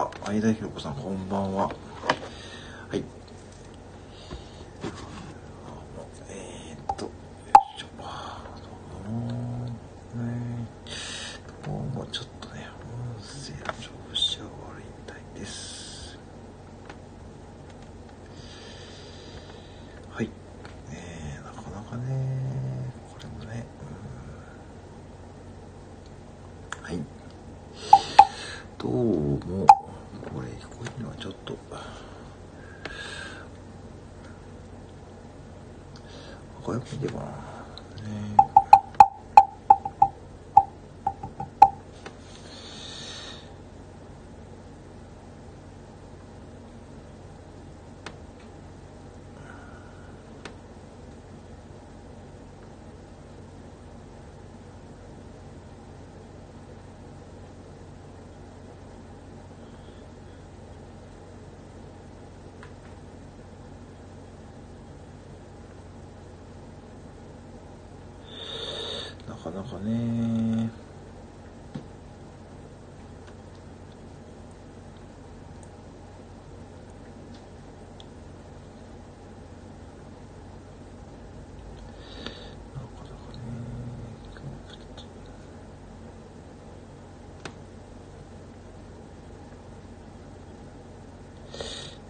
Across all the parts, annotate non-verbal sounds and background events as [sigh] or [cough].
あ、相田ひろ子さん、こんばんは。はい。えー、っと、よいしょ。どうも、ね、どうもちょっとね、音声の調子が悪いみたいです。はい。えー、なかなかね、これもね、うんはい。どうも、これ聞こえるのはちょっと、これ見てかな。ねなかなかね。なかなかね。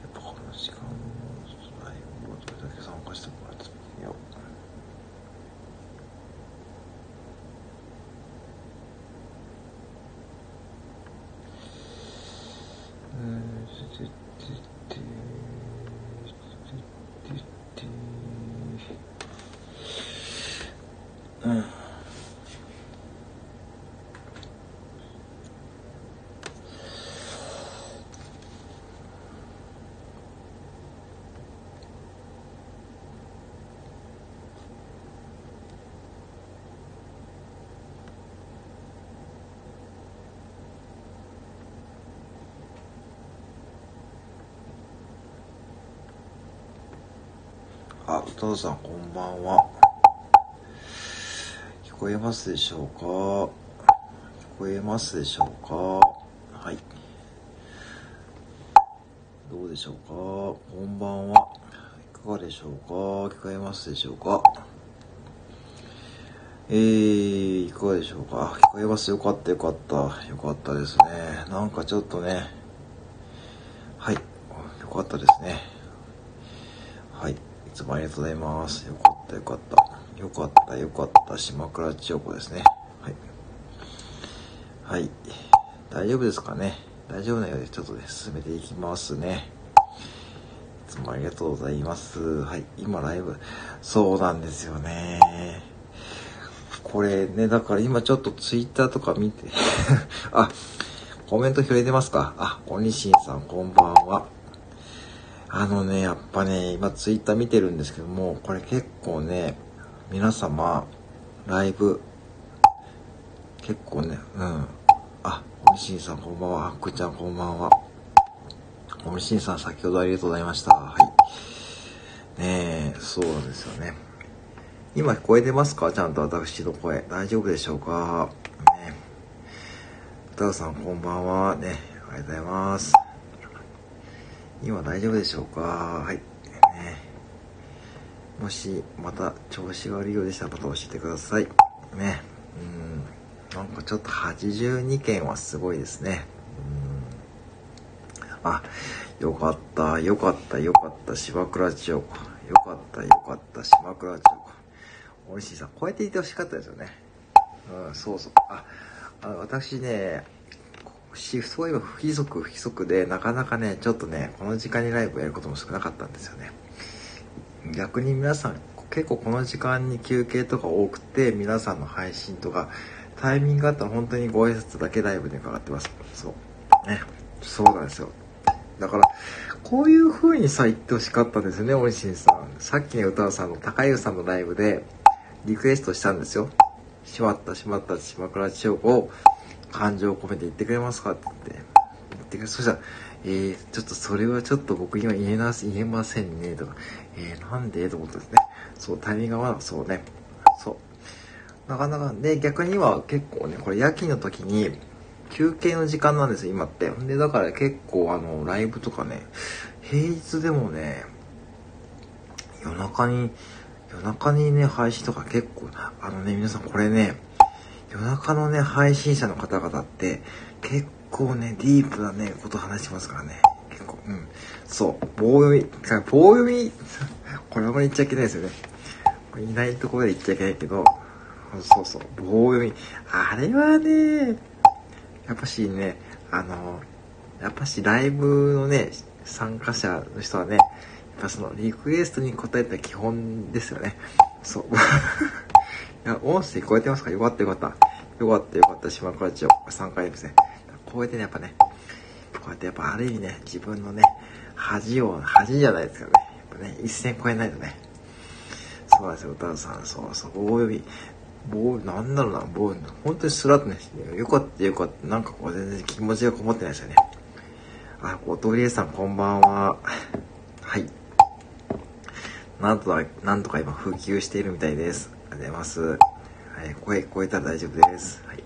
やっぱこの時間もライブをどれだけ参加してもらってみよう。うん。あ、歌田さんこんばんは。聞こえますでしょうか？聞こえますでしょうか？はい。どうでしょうか？こんばんは。いかがでしょうか？聞こえますでしょうか？えー、いかがでしょうか？聞こえます？よかったよかった。よかったですね。なんかちょっとね。はい。よかったですね。い。つもありがとうございます。よかったよかった。よかったよかった。島倉千代子ですね。はい。はい。大丈夫ですかね大丈夫なようでちょっとね、進めていきますね。いつもありがとうございます。はい。今ライブ。そうなんですよね。これね、だから今ちょっとツイッターとか見て、[laughs] あ、コメント拾えてますかあ、おにしんさんこんばんは。あのね、やっぱね、今ツイッター見てるんですけども、これ結構ね、皆様、ライブ、結構ね、うん。あ、おみしんさんこんばんは。あっくちゃんこんばんは。おみしんさん先ほどありがとうございました。はい。ねえ、そうなんですよね。今聞こえてますか？ちゃんと私の声。大丈夫でしょうか？ね歌田さんこんばんは。ね、ありがとうございます。今大丈夫でしょうか？はい。ね、もし、また調子が悪いようでしたらまた教えてください。ね。うん。なんかちょっと82件はすごいですね。うん。あ、よかった、よかった、よかった、芝倉千代子。よかった、よかった、島倉千代子。おいしいさん、こうやって言ってほしかったですよね。うん、そうそう。あ、あ私ね、そういえば不規則不規則でなかなかねちょっとねこの時間にライブやることも少なかったんですよね。逆に皆さん結構この時間に休憩とか多くて皆さんの配信とかタイミングがあったら本当にご挨拶だけライブで伺ってます。そう。ね。そうなんですよ。だからこういう風にさ言ってほしかったんですよねおいしんさん。さっきね歌うさんの高湯さんのライブでリクエストしたんですよ。しまったしまった島倉千代子を感情を込めて言ってくれますかって言って、言ってくれ、そしたら、えー、ちょっとそれはちょっと僕今言えな、言えませんね、とか、えー、なんでと思ってですね。そう、タイミングがまだそうね。そう。なかなか、で、逆には結構ね、これ夜勤の時に、休憩の時間なんですよ今って。んで、だから結構あの、ライブとかね、平日でもね、夜中に、夜中にね、配信とか結構、あのね、皆さんこれね、夜中のね、配信者の方々って、結構ね、ディープなね、こと話してますからね。結構、うん。そう、棒読み、棒読み、[laughs] これあんまり言っちゃいけないですよね。いないところで言っちゃいけないけど、そうそう、棒読み。あれはね、やっぱしね、あの、やっぱしライブのね、参加者の人はね、やっぱそのリクエストに答えた基本ですよね。そう。[laughs] や、音声聞こえてますか？よかったよかった。よかったよかった、島倉町。3回ですね。こうやってね、やっぱね、こうやってやっぱある意味ね、自分のね、恥を、恥じゃないですかね。やっぱね、一線超えないとね。そうなんですよ、歌さん。そうそう、棒読み。棒、なんだろうな、棒、本当にスラッとね、よかったよかった。なんかこう全然気持ちがこもってないですよね。あ、おとりえさんこんばんは。はい。なんとか、なんとか今復旧しているみたいです。ありがとうございます。はい、声聞こえたら大丈夫です。はい。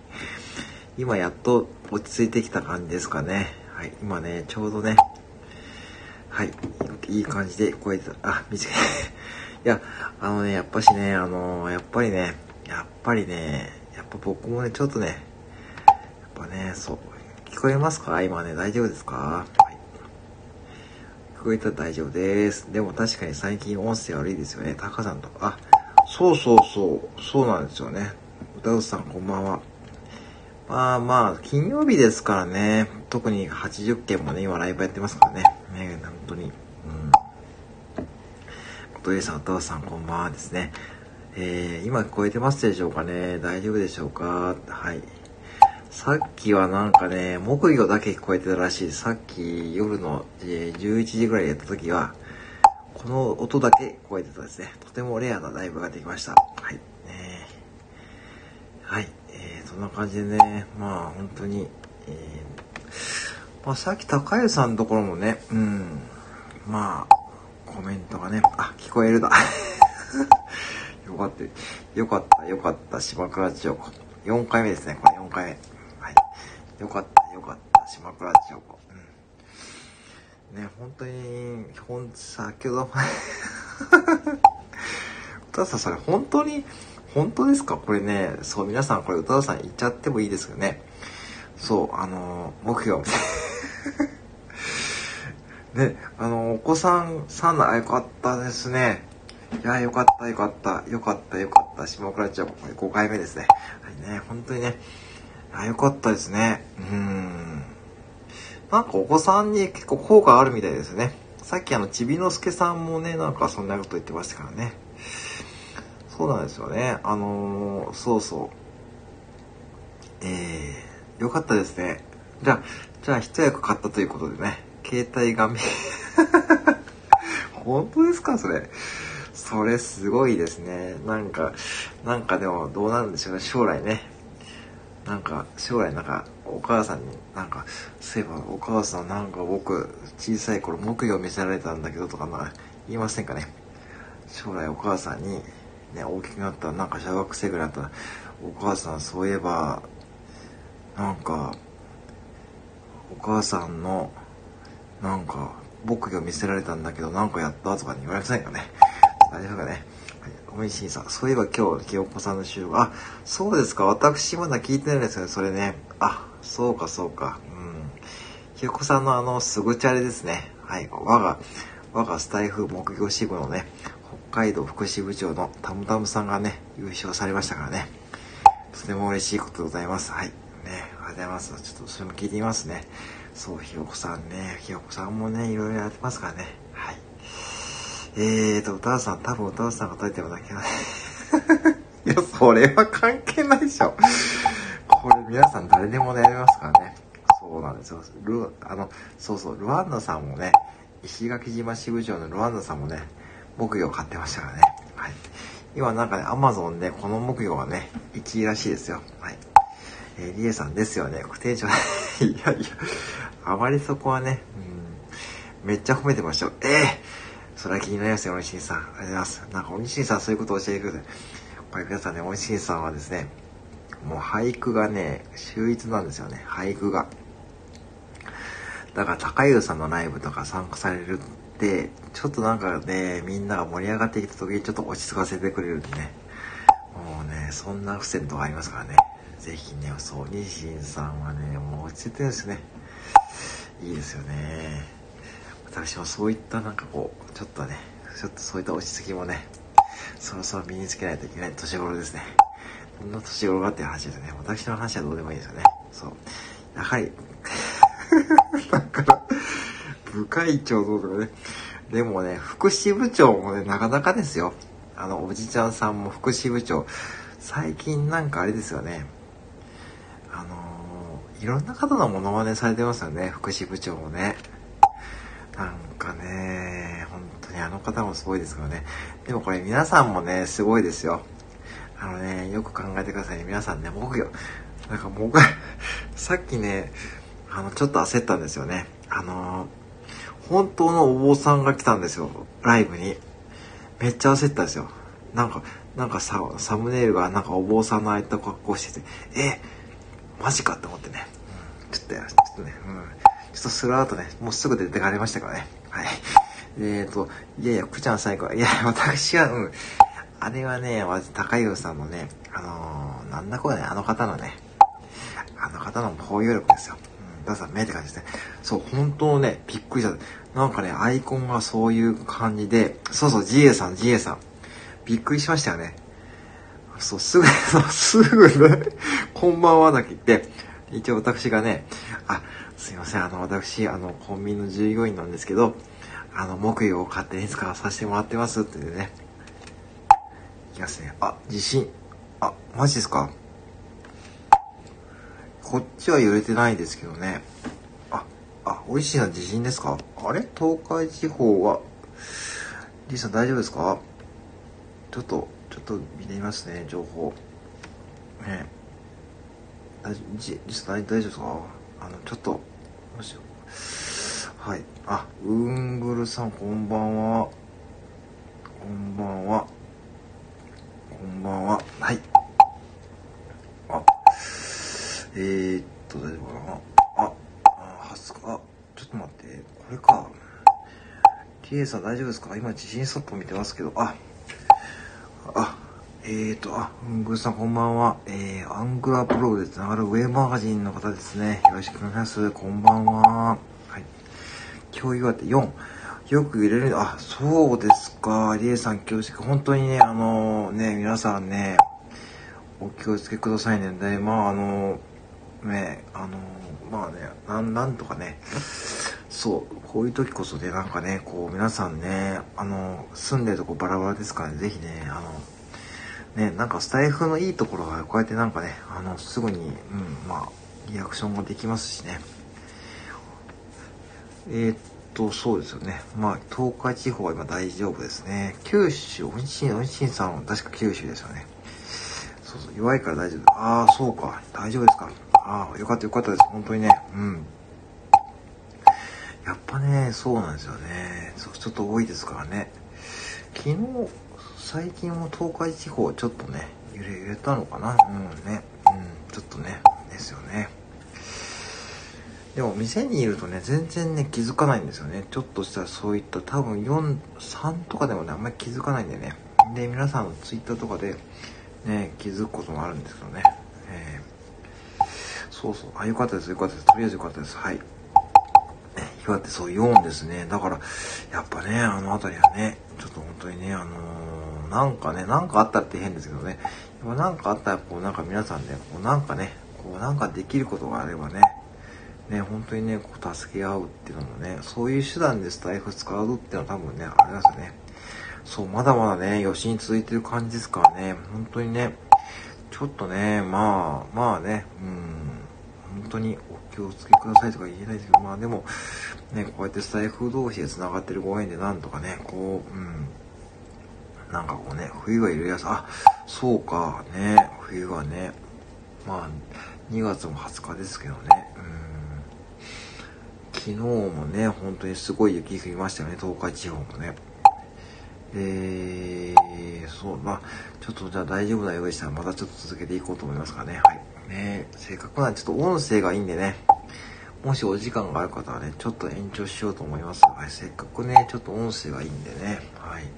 今やっと落ち着いてきた感じですかね。はい、今ね、ちょうどね、はい、いい感じで聞こえた。あ、短い。[laughs] いや、あのね、やっぱしね、あのー、やっぱりね、やっぱりね、やっぱ僕もね、ちょっとね、やっぱね、そう、聞こえますか？今ね、大丈夫ですか？はい。聞こえたら大丈夫です。でも確かに最近音声悪いですよね。タカさんと。あ、そうそうそう、そうなんですよね。歌うさんこんばんは。まあまあ、金曜日ですからね。特に80件もね、今ライブやってますからね。ね、本当に。うん。ことえさん、お父さんこんばんはですね。えー、今聞こえてますでしょうかね大丈夫でしょうか？はい。さっきはなんかね、木魚だけ聞こえてたらしい。さっき夜の、え、11時ぐらいやった時は、この音だけ聞こえてたですね。とてもレアなライブができました。はい。ね、はい。えー、そんな感じでね、まあ本当に、えー、まあさっき高谷さんのところもね、うん、まあ、コメントがね、あ、聞こえるだ。[laughs] よかった。よかった、よかった、島倉千代子。4回目ですね、これ4回目。はい。よかった、よかった、島倉千代子。ね、本当に、ほん、先ほど、[laughs] 歌田さん、それ本当に、本当ですか？これね、そう、皆さんこれ歌田さん言っちゃってもいいですよね。そう、あの目標。[laughs] ね、あのお子さん、さんな、よかったですね。いや、よかった、よかった、よかった、よかった。下倉町、これ5回目ですね。はいね、本当にね。あ、よかったですね。うん。なんかお子さんに結構効果あるみたいですね。さっきあの、ちびのすけさんもね、なんかそんなこと言ってましたからね。そうなんですよね。あのー、そうそう。えー、よかったですね。じゃあ、じゃあ一役買ったということでね。携帯画面 [laughs] 本当ですかそれ。それすごいですね。なんか、なんかでもどうなるんでしょうね。将来ね。なんか、将来なんか、お母さんに、なんか、そういえばお母さんなんか僕、小さい頃木魚見せられたんだけどとか、まあ、言いませんかね。将来お母さんに、ね、大きくなったら、なんか小学生ぐらいだったら、お母さんそういえば、なんか、お母さんの、なんか、木魚見せられたんだけど、なんかやったとかに言われませんかね。大丈夫かね。おいしいさん。そういえば今日、清子さんの収録、あ、そうですか。私まだ聞いてないですよね。それね。あ、そうか、そうか。うん。清子さんのあの、すぐチャレですね。はい。我が、我がスタイフ木魚支部のね、北海道福祉部長のタムタムさんがね、優勝されましたからね。とても嬉しいことでございます。はい。ね、ありがとうございます。ちょっとそれも聞いてみますね。そう、ひよこさんね。ひよこさんもね、いろいろやってますからね。はい。えーと、歌さん、多分歌さんが書いてるだけだね。[laughs] いや、それは関係ないでしょ。これ皆さん誰でもやりますからね。そうなんですよ。ル、あの、そうそう、ルワンダさんもね、石垣島支部長のルワンダさんもね、木魚を買ってましたからね。はい。今なんかね、アマゾンでこの木魚はね、1位らしいですよ。はい。えー、リエさんですよね。不定長。[laughs] いやいや、あまりそこはね、うん、めっちゃ褒めてましたよ。ええー、それは気になりますよ、おにしんさん。ありがとうございます。なんか、おにしんさんそういうことを教えてくれて。これ皆さんね、おにしんさんはですね、もう俳句がね、秀逸なんですよね、俳句が。だから高優さんのライブとか参加されるって、ちょっとなんかね、みんなが盛り上がってきた時にちょっと落ち着かせてくれるんでね。もうね、そんな付箋とかありますからね。ぜひね、そう、ニシンさんはね、もう落ち着いてるんですね。いいですよね。私もそういったなんかこう、ちょっとね、ちょっとそういった落ち着きもね、そろそろ身につけないといけない年頃ですね。どんな年頃がって話ですね。私の話はどうでもいいですよね。そう。やはり [laughs] だから、部会長どうとかね。でもね、福祉部長もね、なかなかですよ。あの、おじちゃんさんも福祉部長。最近なんかあれですよね。あのー、いろんな方のモノマネされてますよね。福祉部長もね。なんかね、本当にあの方もすごいですからね。でもこれ皆さんもね、すごいですよ。あのね、よく考えてくださいね。皆さんね、僕よ。なんか僕、[laughs] さっきね、あの、ちょっと焦ったんですよね。あの本当のお坊さんが来たんですよ。ライブに。めっちゃ焦ったんですよ。なんか、なんかさ、サムネイルがなんかお坊さんのああいった格好してて、え、マジかって思ってね。ちょっと、ちょっとね、うん。ちょっとスラーとね、もうすぐ出てかれましたからね。はい。えっ、ー、と、いやいや、くちゃん最後、いや、私は、うん。あれはね、まず高湯さんのね、あのー、なんだこれね、あの方のね、あの方の包容力ですよ。うん、ださん、目って感じですね。そう、本当ね、びっくりした。なんかね、アイコンがそういう感じで、そうそう、ジエさん、ジエさん。びっくりしましたよね。そう、すぐ、[laughs] すぐね、こんばんはだけ言って、一応私がね、あ、すいません、あの、私、あの、コンビニの従業員なんですけど、あの、木魚を勝手に使わさせてもらってますってね。いきますね。あ、地震。あ、マジですかこっちは揺れてないですけどね。あ、あ、美味しいな地震ですかあれ？東海地方は、リーさん大丈夫ですか？ちょっと、ちょっと見てみますね、情報。ね大丈夫、大丈夫ですか？あの、ちょっと、もしよ。はい。あ、うんぐるさん、こんばんは。こんばんは。こんばんは。はい。あ、えー、っと、大丈夫かなあ、あ、はすか、あ、ちょっと待って、これか。キエさん大丈夫ですか？今地震ストップ見てますけど、あ、あ、えーと、あ、うんぐさんこんばんは。えー、アングラプロでつながるウェブマガジンの方ですね。よろしくお願いします。こんばんは。はい。今日岩手4。よく入れる、あ、そうですか。りえさん気をつけ、本当にね、あのね、皆さんね、お気をつけくださいね。で、まああのね、あのまあね、なん、なんとかね、そう、こういう時こそね、なんかね、こう皆さんね、あの、住んでるとこバラバラですからね、ぜひね、あの、ね、なんかスタイフのいいところはこうやってなんかね、あの、すぐに、うん、まあ、リアクションができますしね。えー、っと、そうですよね。まあ、東海地方は今大丈夫ですね。九州、おいしい、おいしいさんは確か九州ですよね。そうそう、弱いから大丈夫。ああ、そうか。大丈夫ですか。ああ、よかったよかったです。本当にね。うん。やっぱね、そうなんですよね。そう、ちょっと多いですからね。昨日、最近も東海地方ちょっとね、揺れ揺れたのかな。うんね。うん、ちょっとね、ですよね。でも店にいるとね、全然ね、気づかないんですよね。ちょっとしたらそういった多分4、3とかでもね、あんまり気づかないんでね。で、皆さんのツイッターとかでね、気づくこともあるんですけどね。えー、そうそう。あ、よかったです、よかったです。とりあえずよかったです。はい。岩手そう4ですね。だから、やっぱね、あの辺りはね、ちょっと本当にね、あのー、なんかね、なんかあったって変ですけどね。やっぱなんかあったら、こうなんか皆さんね、こうなんかね、こうなんかできることがあればね、ね、本当にね、こう助け合うっていうのもね、そういう手段でスタイフ使うっていうのは多分ね、あれですよね。そう、まだまだね、余震続いてる感じですからね、本当にね、ちょっとね、まあ、まあね、うん、本当にお気をつけくださいとか言えないですけど、まあでも、ね、こうやってスタイフ同士で繋がってるご縁でなんとかね、こう、うん、なんかこうね、冬がいるやつ、あ、そうか、ね、冬はね、まあ、2月も20日ですけどね、昨日もね、本当にすごい雪降りましたよね、東海地方もね。えー、そう、まあ、ちょっとじゃあ大丈夫なようでしたら、またちょっと続けていこうと思いますかね。はい。ねせっかくなんで、ちょっと音声がいいんでね、もしお時間がある方はね、ちょっと延長しようと思います。はい。せっかくね、ちょっと音声がいいんでね、はい。ね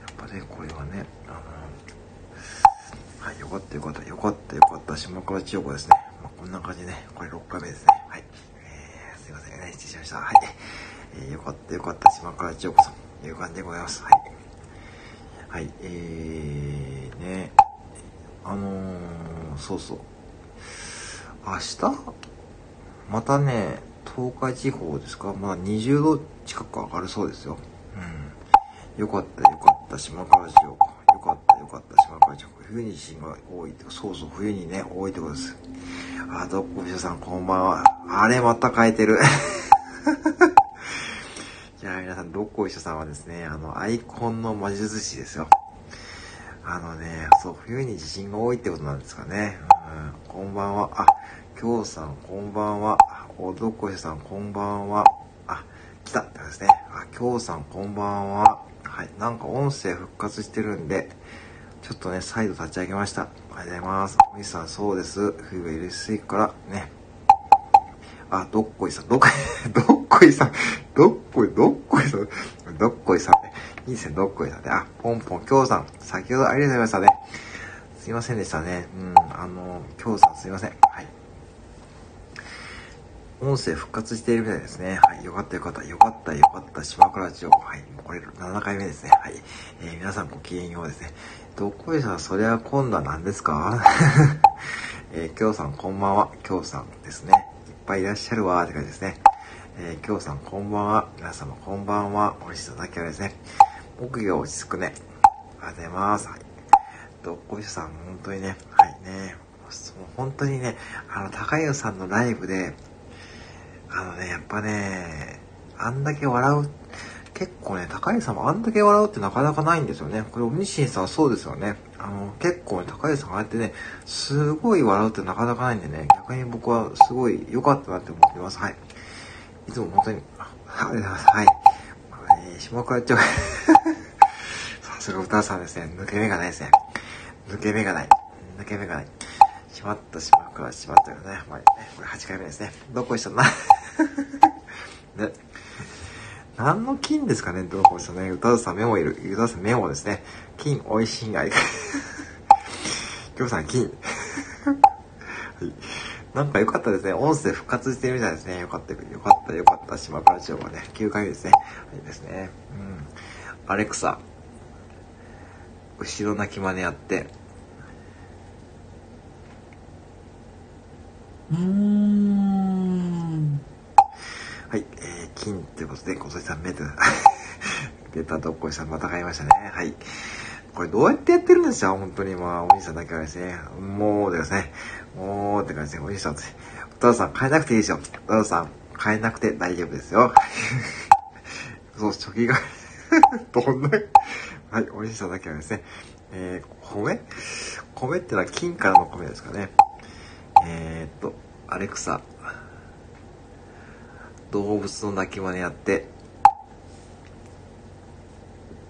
やっぱね、これはね、あの、はい、よかったよかった、よかったよかった、島倉千代子ですね。まあ、こんな感じでね、これ6回目ですね。はい。えー、すい、失礼しました。はい。えー、よかったよかった、島倉千代子さん。いう感じでございます。はい。はい、えー、ね、あのー、そうそう。明日？またね、東海地方ですか？まあ20度近く上がるそうですよ。うん。よかったよかった、島川地方。よかったよかった、島川地方。冬に地震が多いってそうそう、冬にね、多いってことです。あ、どっこびしょさんこんばんは。あれまた変えてる。[laughs] じゃあ皆さん、どっこいしょさんはですね、あの、アイコンの魔術師ですよ。あのね、そう、冬に地震が多いってことなんですかね。うん、こんばんは。あ、きょうさん、こんばんは。おどっこいしょさん、こんばんは。あ、来たってことですね。あ、きょうさん、こんばんは。はい、なんか音声復活してるんで、ょっとね、再度立ち上げました。ありがとうございます。おじさん、そうです。冬が入れすぎからね、あ、どっこいさん、どっこい、[laughs] どっこいさん、どっこい、どっこいさん、どっこいさんね。いいですね、どっこいさんね。あ、ポンポン、きょうさん、先ほどありがとうございましたね。すいませんでしたね。うん、あの、きょうさんすいません。はい。音声復活しているみたいですね。はい。よかったよかった。よかったよかった。島倉町。はい。これ7回目ですね。はい。えー、皆さんごきげんようですね。どっこいさん、それは今度は何ですか？[laughs] えー、きょうさんこんばんは。きょうさんですね。いっぱいいらっしゃるわーって感じですね。えー、きょうさんこんばんは。皆様こんばんは。おいしさだけはですね。木魚落ち着くね。ありがとうございます。はい。どっこいさん、本当にね、はいね。もう本当にね、あの、高湯さんのライブで、あのね、やっぱね、あんだけ笑う、結構ね、高湯さんもあんだけ笑うってなかなかないんですよね。これ、おにしんさんはそうですよね。あの、結構ね、高橋さんがああやってね、すごい笑うってなかなかないんでね、逆に僕はすごい良かったなって思ってます。はい。いつも本当に、ありがとうございます。はい。まあ、えー、下倉町 [laughs] さすが歌さんですね、抜け目がないですね。抜け目がない。抜け目がない。しまった、しまった、しまったよね。まあ、ね、これ8回目ですね。どこにしたんだね。[laughs] 何の金ですかね？どこでしたね。歌うさんメモいる。歌うさんメモですね。金、美味しいんがい。[laughs] 今日さん、金。はい。なんか良かったですね。音声復活してるみたいですね。よかった、よかった、よかった。島倉町はね、9回目ですね。はい、ですね。うん。アレクサ。後ろ泣き真似やって。うーん。はい、えー、金ってことで、小杉さん、[laughs] メタ、出たどっこいさんまた買いましたね。はい。これどうやってやってるんですよ、本当に。まあ、お兄さんだけはですね。もうですね。もうって感じで、お兄さん、お父さん変えなくていいですよ。お父さん変えなくて大丈夫ですよ。[laughs] そう、初期が [laughs] どんなはい、お兄さんだけはですね。えー、米？米ってのは金からの米ですかね。えー、っと、アレクサ、動物の鳴き真似やって、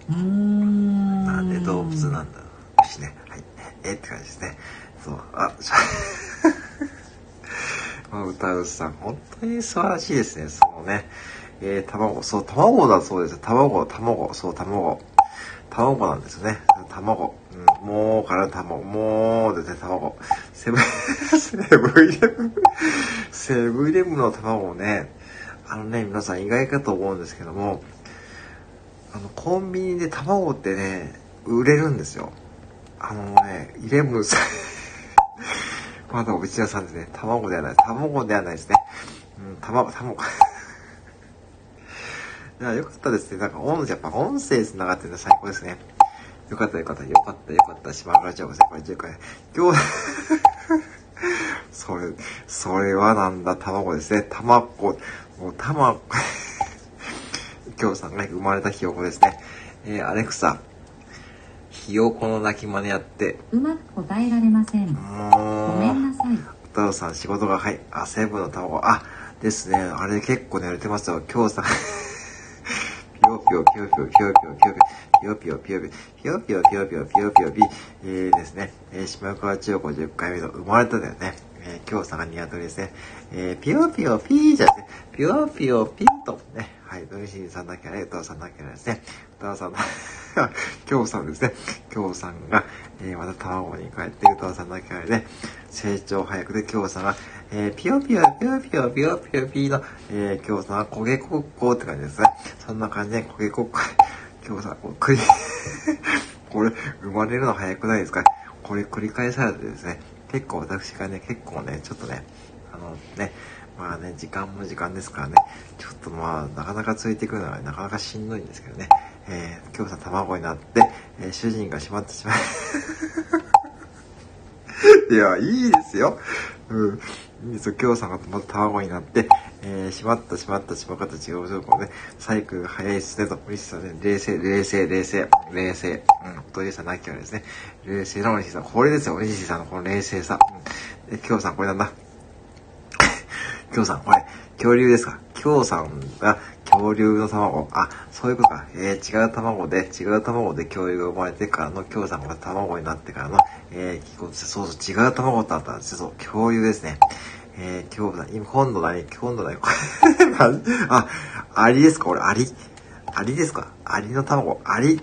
なんで動物なんだろうしね。はい。えって感じですね。そう。あ、[laughs] まあ、歌うさん、本当に素晴らしいですね。そのね。えー、卵、そう、卵だそうです。卵、卵、そう、卵。卵なんですね。卵。うん、もうから卵。もうですね、卵。セブン、セブンイレブン、セブンイレブンの卵ね、あのね、皆さん意外かと思うんですけども、あの、コンビニで卵ってね、売れるんですよ。あのね、イレブンさん [laughs] まだおち屋さんですね。卵ではない。卵ではないですね。うん、卵、卵。[laughs] いや、よかったですね。なんか音声、やっぱ音声繋がってるの最高ですね。よかったよかった、よかったよかった。島村町が先輩10回。今日、それ、それはなんだ、卵ですね。卵、もう卵。[laughs] 今日さんが生まれたひよこですね。えー、アレクサ、ひよこの鳴き真似やって。うまく答えられません。ごめんなさい。太郎さん仕事が、はい。あ、セブンの卵。あ、ですね。あれ結構寝れてますよ。今日さんぴよぴぴよぴよぴよぴよぴよぴよぴよぴよぴよぴよぴよぴよぴよぴよぴよぴえーですね、えー、島川千代子10回目の生まれただよね。えー、今日さがニワトリですね。えー、ぴよぴよぴーじゃね、ぴよぴよぴーとね、はい、ドミシンさんだけはね、歌さんだけはですね、歌さん、[laughs] 今日さんですね、今日さんが、えー、また卵に帰って歌さんだけはね、成長早くで今日さんが、えー、ぴよぴよぴよぴよぴよぴよぴーの、えー、今日さんは焦げこっこって感じですね。そんな感じで焦げこっこ、今日さん、こう、くり、これ、生まれるの早くないですか？これ繰り返されてですね、結構私がね、結構ね、ちょっとね、あのね、まあね、時間も時間ですからね、ちょっとまあ、なかなかついてくるのはなかなかしんどいんですけどね、えー、今日さ卵になって、えー、主人が閉まってしまい。[laughs] いや、いいですよ。うん。いいですよ。今日さんがまた卵になって、えー、しまったしまったしまった違うところね、サイクルが早いですねと、嬉しさね、冷静、冷静、冷静、冷静。うん、おとりさなきゃですね、冷静なおにさん。これですよ、おにさんのこの冷静さ。うん、で、今日さんこれなんだ？[laughs] 今日さん、これ、恐竜ですか？今日さんが恐竜の卵。あ、そういうことか。えー、違う卵で、違う卵で恐竜が生まれてからの今日さんが卵になってからの、えー、そうそう、違う卵ってあったんです。そう、恐竜ですね。えー、今日さん、今、今度何今度何 [laughs] あ、アリですか？俺、アリアリですか？アリの卵。アリ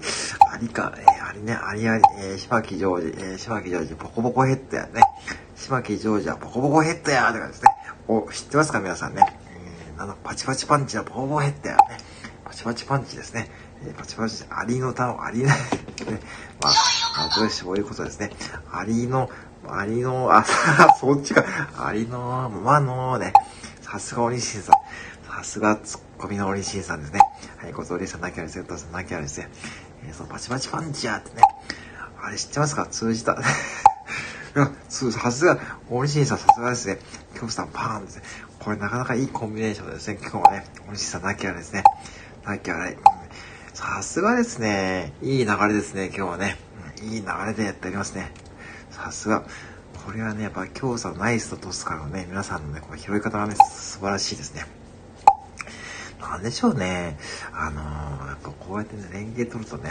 アリか。えー、アリね、アリアリ。えー、島木ジョージ、えー、島木ジョージ、ポコポコヘッドやね。島木ジョージはポコポコヘッドやーって感じですね。お、知ってますか皆さんね。えー、あの、パチパチパンチはボーボーヘッドやね。パチパチパンチですね。えー、パチパチ、アリの卵、アリね。まあ、あどうしそういうことですね。アリの、アリの、あ、[laughs] そっちか。アリの、まのね。さすがおにしんさん。さすがツッコミのおにしんさんですね。はい、ごつおりさんなきゃですね。お父さんなきゃですね。そのパチパチパンチやってね。あれ知ってますか？通じた。[laughs] いや、そう、さすが、おにしんさんさすがですね。今日さんパーンですね。これなかなかいいコンビネーションですね。今日はね、おにしんさんなきゃですね。なきゃない。さすがですね。いい流れですね、今日はね。うん、いい流れでやっておりますね。さすが。これはね、やっぱ今日さナイスとトスからのね、皆さんのね、この拾い方がね、素晴らしいですね。なんでしょうね。あのー、やっぱこうやってね、連携取るとね、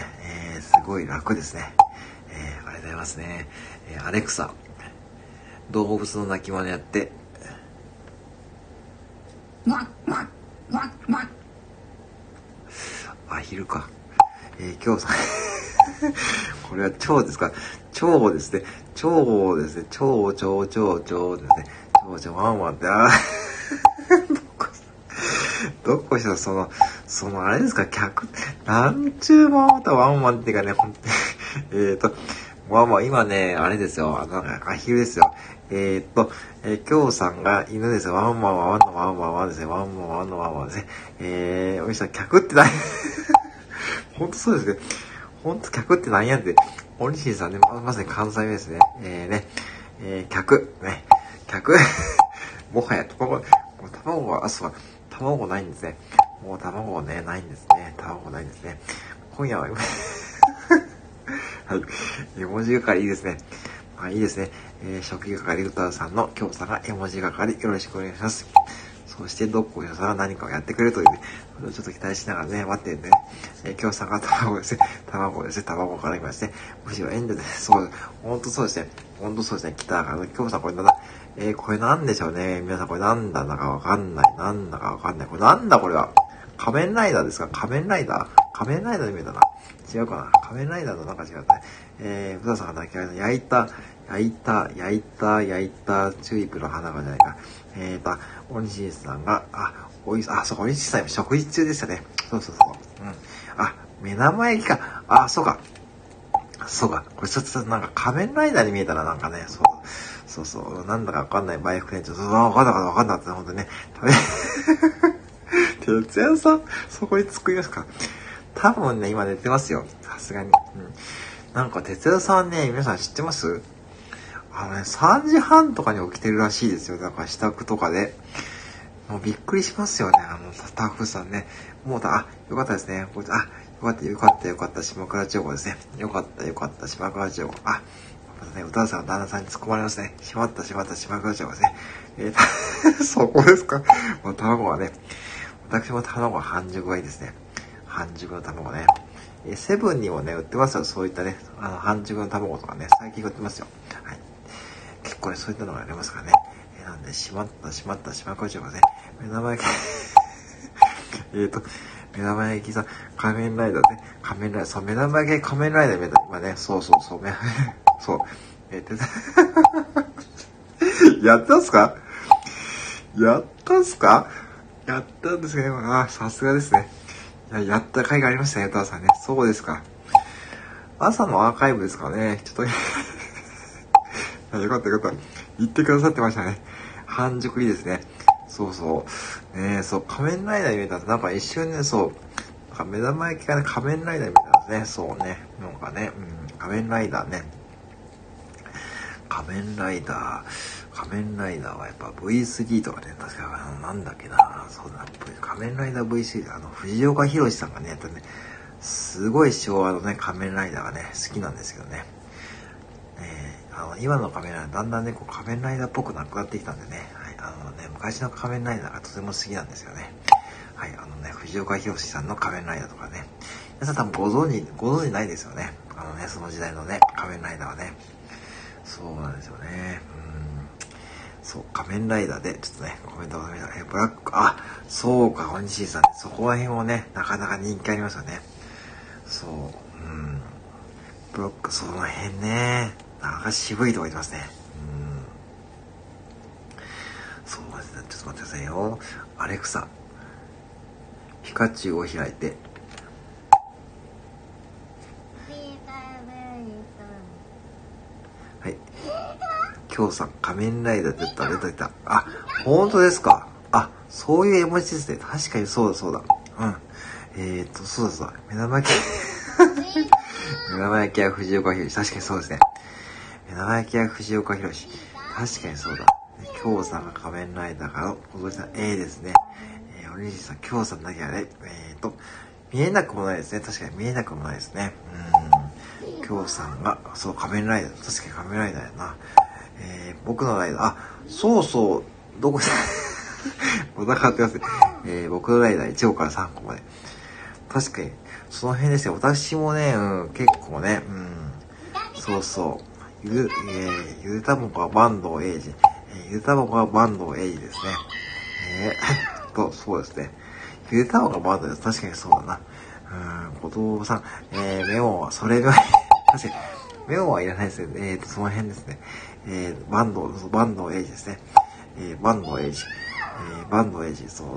えー、すごい楽ですね。えー、ありがとうございますね。えー、アレクサ、動物の鳴き真似やって。アヒルか。えー、今日さ、[laughs] これは蝶ですか？蝶ですね。蝶ですね。蝶、蝶、蝶、蝶ですね。蝶、蝶、ワンワンって、あ [laughs] どこしたその、そのあれですか、客、なんちゅうもまたワンワンっていうかね、ほんと [laughs] えっと、まあまあ今ね、あれですよ、あの、アヒルですよ。えー、っと、えー、今日さんが犬ですよ。ワンワンワンのワンワンワンですね。ワンワンワンのワンワンですね。えー、おじさん、客って何 [laughs] ほんとそうですね。ほんと客って何やって。おにしんさんね、ままさに関西弁ですね。えー、ね、えー、客、ね、客もはや卵、卵は、あ、そう、卵ないんですね。もう卵ね、ないんですね。卵ないんですね。今夜は、[laughs] はい。絵文字係いいですね。まあいいですね。えー、食器係ルターさんの今日さんが絵文字係よろしくお願いします。そして、どっこいさんが何かをやってくれるというね、ちょっと期待しながらね、待ってるんでね、えー、今日さんが卵ですね、卵ですね、卵から来まして、むしろエンドです。そう、ほんとそうですね。ほんとそうですね。来たから、今日さんこれなんだ、えー、これなんでしょうね。皆さんこれなんだかわかんない。なんだかわかんない。これなんだこれは。仮面ライダーですか？仮面ライダー？仮面ライダーで見えたな。違うかな？仮面ライダーのなんか違ったね。えー、ブタさんが抱き合いの焼いた、焼いた、焼いた、焼いた、チューリップの花がじゃないか。えーと、おにしさんが、あ、おい、あ、そう、おにしさん食事中でしたね。そうそうそう。うん。あ、目玉焼きか。あ、そうか。そうか。これちょっとなんか仮面ライダーに見えたらなんかね、そう。そうそう。なんだかわかんないバイク店長。そう、わかんなかったわかんなかった。ほんとね。食べ、[laughs] 哲也さん、そこに作りますか。多分ね、今寝てますよ。さすがに。うん。なんか、哲也さんね、皆さん知ってます？あのね、3時半とかに起きてるらしいですよ。だから支度とかで。もうびっくりしますよね。あの、スタッフさんね。もうだ、あ、よかったですね。こいつ、あ、よかった、よかった、よかった、島倉千代子ですね。よかった、よかった、島倉千代子。あ、またね、歌さん旦那さんに突っ込まれますね。しまった、しまった、島倉千代子ですね。えー、[laughs] そこですか？もう卵はね、私も卵は半熟がいいですね。半熟の卵ね。えーセブンにもね、売ってますよ。そういったね、あの、半熟の卵とかね、最近売ってますよ。はい。結構ね、そういったのがありますからね。えーなんで、しまった、しまった、しまこいちゃうがね、目玉焼きえっと、目玉焼きさん、仮面ライダーね、仮面ライダー、そう、目玉焼き仮面ライダー目玉、今ね、そうそうそう、め、そう、えっと、[laughs] やったんすか？やったんすか？やったんですけど、あ、さすがですね。や、った回がありましたね、タワさんね。そうですか。朝のアーカイブですかね。ちょっと [laughs] よかったよかった。言ってくださってましたね。半熟いいですね。そうそう。ねそう、仮面ライダー見たら、なんか一瞬ね、そう、なんか目玉焼きがね、仮面ライダー見たんですね。そうね。なんかね、うん、仮面ライダーね。仮面ライダー、仮面ライダーはやっぱ V3 とかね、確か、なんだっけな、そうだ、仮面ライダー V3 あの、藤岡弘さんがね、やったね、すごい昭和のね、仮面ライダーがね、好きなんですけどね。えー、あの、今の仮面ライダー、だんだんね、こう仮面ライダーっぽくなくなってきたんでね、はい、あのね、昔の仮面ライダーがとても好きなんですよね。はい、あのね、藤岡弘さんの仮面ライダーとかね、皆さん多分ご存知、ご存知ないですよね。あのね、その時代のね、仮面ライダーはね。そうなんですよね。うん。そう、仮面ライダーで、ちょっとね、コメントを見たえ、ブラック、あ、そうか、大西さん、そこら辺もね、なかなか人気ありますよね。そう、うん。ブロック、その辺ね、なかなか渋いとこ言ってますね。うん。そうですね、ちょっと待ってくださいよ。アレクサ、ピカチュウを開いて、京さん、仮面ライダーって言ったら出てきた。あ、本当ですか。あ、そういう絵文字ですね。確かにそうだそうだ。うん。えーと、そうだそうだ。目玉焼き。[laughs] 目玉焼きは藤岡弘確かにそうですね。目玉焼きは藤岡弘確かにそうだ。京さんが仮面ライダーからの、お父さん A ですね。えー、お兄さん、京さんだけはね、えーと、見えなくもないですね。確かに見えなくもないですね。うん。京さんが、そう、仮面ライダー。確かに仮面ライダーやな。僕のライダー、あ、そうそう、どこで、[laughs] お腹ってます。えー、僕のライダー1号から3個まで。確かに、その辺ですよ。私もね、うん、結構ね、うん、そうそう。ゆ、えー、ゆでたばこは坂東英二。えー、ゆでたばこは坂東英二ですね。えー、と、[laughs] そうですね。ゆでたばこは坂東です。確かにそうだな。うん、後藤さん、えー、メモは、それぐらい、確かに、メモはいらないですね。えーと、その辺ですね。えー、バンド、バンドエイジですね。えー、バンドエイジ。えー、バンドエイジ、そう、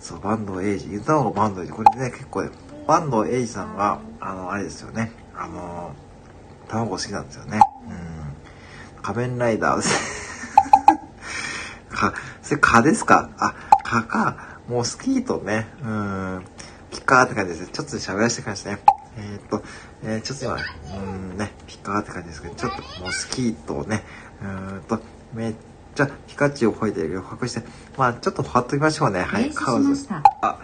そう、バンドエイジ。言った方がバンドエイジ。これね、結構ね、バンドエイジさんが、あの、あれですよね。あの卵好きなんですよね。うん。仮面ライダーです。か、それ蚊ですか？あ、蚊か。もうスキーとね、うん、ピカーって感じですね。ちょっと喋らせてくださいね。えー、っと、えー、ちょっと今、うんね、ピカーって感じですけど、ちょっとモスキートね、うんと、めっちゃピカチュウを吠えてる隠して、まあちょっと貼っときましょうね。はい、カオス。あ、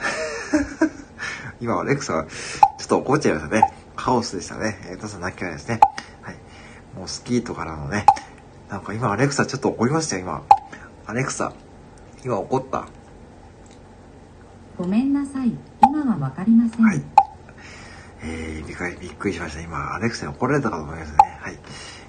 [laughs] 今、レクサがちょっと怒っちゃいましたね。カオスでしたね。えー、たさん泣きないですね。はい。モスキートからのね、なんか今、アレクサちょっと怒りましたよ、今。アレクサ、今怒った？ごめんなさい。今はわかりません。はい。えー、びっくり、びっくりしました。今、アレクサに怒られたかと思いますね。はい。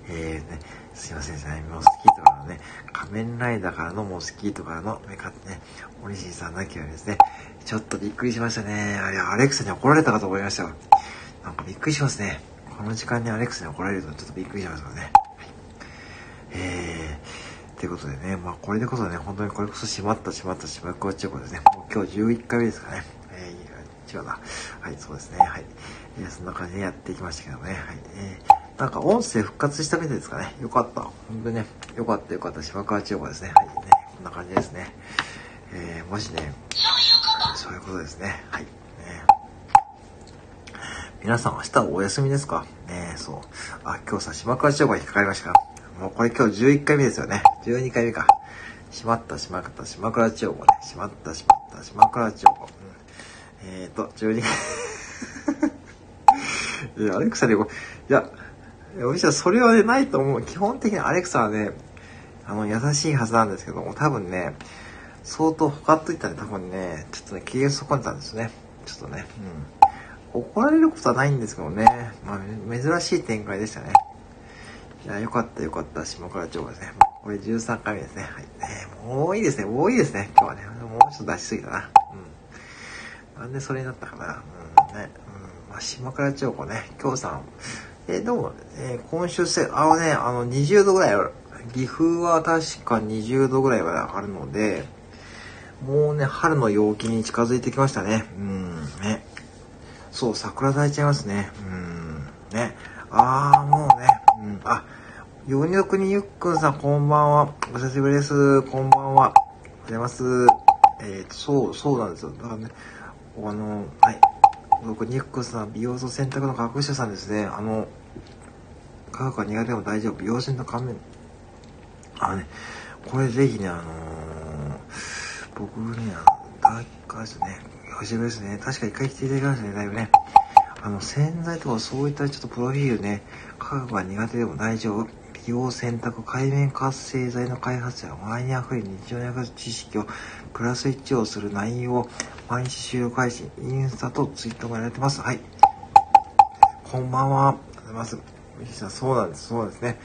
えー、ね、すいませんね、モスキートからのね、仮面ライダーからのモスキートからのメカってね、オリジンさんだけはですね、ちょっとびっくりしましたね。あれ、アレクサに怒られたかと思いましたよ。なんかびっくりしますね。この時間にアレクサに怒られるとちょっとびっくりしますよね。はい。えー、ということでね、まあこれでこそね、本当にこれこそ閉まった閉まった閉まっこっちゅうことですね。もう今日11回目ですかね。えー、違うな。はい、そうですね。はい。えー、そんな感じでやっていきましたけどね。はい。えー、なんか音声復活したみたいですかね。よかった。本当にね、よかったよかった。島川千代子ですね。はい。ね、こんな感じですね。えー、もしね、そういうことですね。はい。ね、皆さん明日お休みですか？ねそう。あ、今日さ、島川千代子が引っかかりましたかもうこれ今日11回目ですよね。12回目か。しまった、しまった、島倉千代子ね。しまった、しまった、島倉千代子。うん、えーと、12回いや、アレクサでいや、お店はそれはね、ないと思う。基本的にアレクサはね、あの、優しいはずなんですけども、多分ね、相当他っといたら多分ね、ちょっとね、機嫌損ねたんですね。ちょっとね、うん怒られることはないんですけどね。まあ、珍しい展開でしたね。いや、よかったよかった。下倉町ですね。これ13回目ですね。はい。ねもういいですね。もういいですね。今日はね。もうちょっと出しすぎたな。うん。なんでそれになったかな。うん、ね。うん。まあ、下倉町子ね。今日さん。えでも、えー、今週せ、あのね、あの、20度ぐらいある、岐阜は確か20度ぐらいまで上がるので、もうね、春の陽気に近づいてきましたね。うん、ね。そう、桜咲いちゃいますね。うん、ね。あー、もうね、うん、あ、よによくにゆっくんさん、こんばんは。お久しぶりです。こんばんは。おはようございます。えーと、そう、そうなんですよ。だからね、あの、はい。僕、ニックさん、美容と洗濯の科学者さんですね。あの、科学は苦手でも大丈夫。美容洗濯関連。あのね、これぜひね、あのー、僕ね、あの、ですね、久しぶりですね。確か一回来ていただきましたね、だいぶね。あの、洗剤とかそういったちょっとプロフィールね、科学が苦手でも大丈夫。美容洗濯海面活性剤の開発者前に溢れる日常に役立つ知識をプラス1をする内容を毎日収録配信、インスタとツイッターもやられてます。はい。こんばんは。ありがとうございます。そうなんです、そうですね。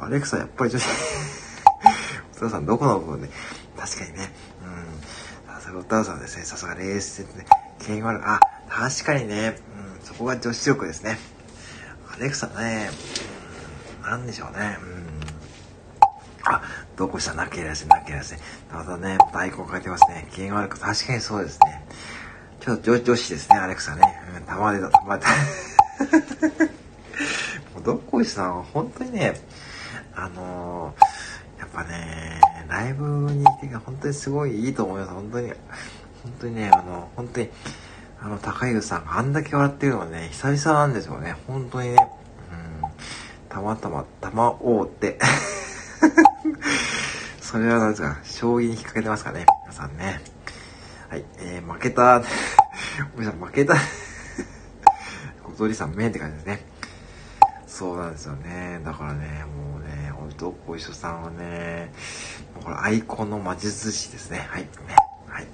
アレクサ、やっぱり女子 [laughs] お父さん、どこの部分で確かにね。うん。さすがお父さんですね。さすが冷静ですね。敬語ある。あ、確かにね。うん。そこが女子力ですね。アレクサね。うん、なんでしょうね。うん。あ、どこした？なければせ、なければせ。ただね、大根書いてますね。機嫌悪く、確かにそうですね。ちょっと女子ですね、アレクサね。うん、たまでだ、たまでだ。[laughs] もうどこしさんは本当にね、あのー、やっぱね、ライブに行って本当にすごいいいと思います。本当に。本当にね、あの、本当に、あの、高湯さんがあんだけ笑ってるのはね、久々なんですよね。本当にね。うん。たまたま、たまおうって。[laughs] それは何ですか、将棋に引っ掛けてますかね。皆さんね。はい。えー、負けた。ごめんなさい、負けた。小鳥さん、めって感じですね。そうなんですよね。だからね、もうね、ほんと、ご一緒さんはね、もうこれアイコンの魔術師ですね。はい。ね。はい。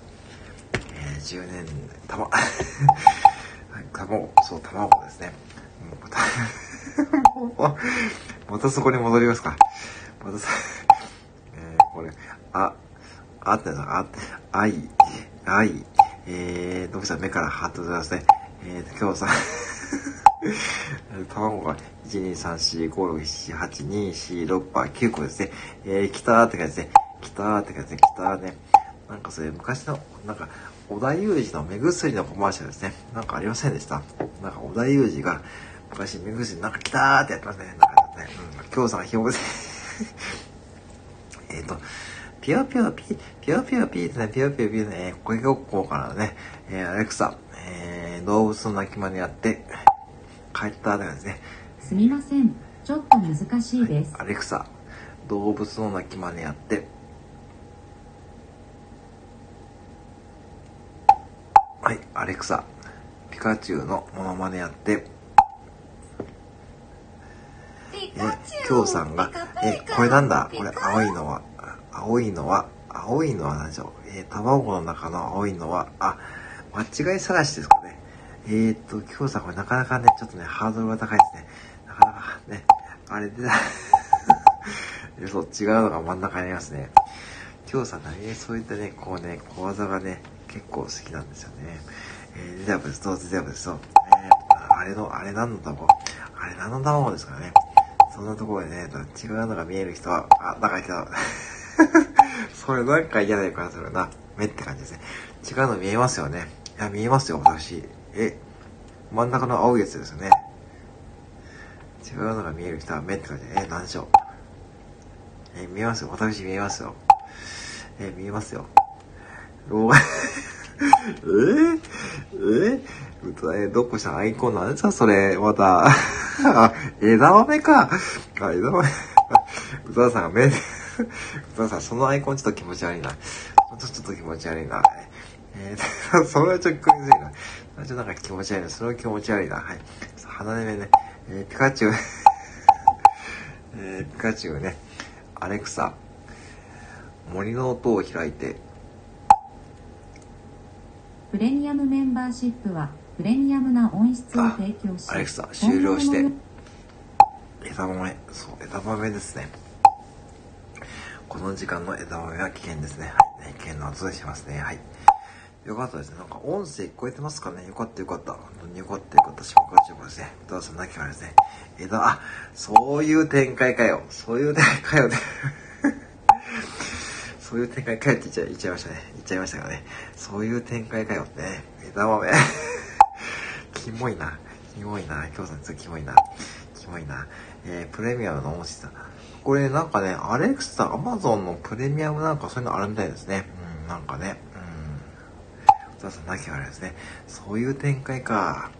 えー、10年、たま、卵、そう、卵ですね。もう、また、[laughs] またそこに戻りますか。またさ、あ、あってさ、あ、あい、あい、えー、のびさん目からハートでございますね。えーと、今日さ、[laughs] 卵が1,2,3,4,5,6,7,8,2,4,6,9個ですね。えー、来たーって感じで、来たーって感じで、来たーね。なんかそれ昔の、なんか、織田裕二の目薬のコマーシャルですね。なんかありませんでした？なんか織田裕二が昔目薬なんか来たーってやってますね。なんかね、うん、今日さんひもで [laughs] えっと、ピヨピヨピ、ピヨピヨピってね、ピヨピヨピね、声ごっこからね、えー、アレクサ、えー、動物の鳴き真似やって、帰ったって感じね。すみません。ちょっと難しいです。はい、アレクサ、動物の鳴き真似やって、はい、アレクサ、ピカチュウのモノマネやって、え、今日さんが、え、これなんだこれ青いのは、青いのは、青いのは何でしょう？えー、卵の中の青いのは、あ、間違い探しですかね。えー、っと、今日さんこれなかなかね、ちょっとね、ハードルが高いですね。なかなかね、あれで、[laughs] そう、違うのが真ん中にありますね。今日さん何そういったね、こうね、小技がね、結構好きなんですよね。えー、デザブですと、デザブですと、えー、あれの、あれ何の卵？あれ何の卵ですかね。そんなところでね、違うのが見える人は、あ、なんか来た。それなんか嫌な予感するな。目って感じですね。違うの見えますよね。いや、見えますよ、私。え、真ん中の青いやつですよね。違うのが見える人は目って感じで、え、何でしょう。え、見えますよ。私見えますよ。え、見えますよ。お [laughs] え？ー、え？ー、え？どこした？アイコンなんですか？それ、また。あ、[laughs] 枝豆か。あ、枝豆。[laughs] 宇多田さんが目で、さん、そのアイコンちょっと気持ち悪いな。ちょっと気持ち悪いな。えー、[laughs] それはちょっと食いづいな。ちょっとなんか気持ち悪いな。それは気持ち悪いな。はい。鼻でね、えー、ピカチュウ [laughs] えー、ピカチュウね、アレクサ、森の音を開いて、プレミアムメンバーシップはプレミアムな音質を提供しアレクサ終了して枝豆そう枝豆ですねこの時間の枝豆は危険ですね。はい。ね危険の後でしますね。はい。よかったですね。なんか音声聞こえてますかね。よかったよかった。本当によかったよかった。島川千代子ですね。歌田さんなきからですね。枝あそういう展開かよ。そういう展開かよね。[laughs] そういう展開かよって言っちゃい言っちゃいましたね。言っちゃいましたがね。そういう展開かよってね。枝豆。[laughs] キモいな。キモいな。今日さん、キモいな。キモいな。えー、プレミアムの音質だ。これなんかね、アレクサ、アマゾンのプレミアムなんかそういうのあるみたいですね。うん、なんかね。うん。お父さん、なきゃあれですね。そういう展開か。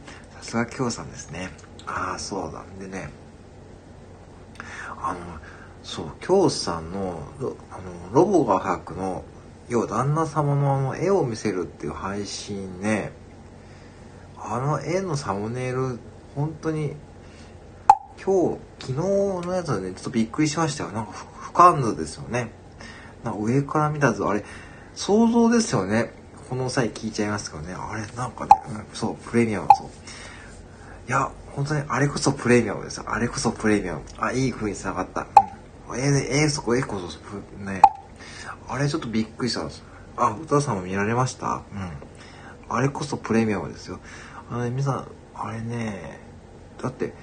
さすが京さんですね。ああ、そうだ。でね、あの、そう、京さんの、あのロボがハクの、要は旦那様のあの絵を見せるっていう配信ね、あの絵のサムネイル、本当に、今日、昨日のやつはね、ちょっとびっくりしましたよ。なんかふ、俯瞰図ですよね。なんか上から見た図、あれ、想像ですよね。この際聞いちゃいますけどね。あれ、なんかね、そう、プレミアム、そう。いや、本当に、あれこそプレミアムですよ。あれこそプレミアム。あ、いい風に繋がった。うん。えー、えー、そこ、えー、こそ、ね。あれ、ちょっとびっくりしたんです。あ、歌さんも見られました？うん。あれこそプレミアムですよ。あのね、皆さん、あれね、だって、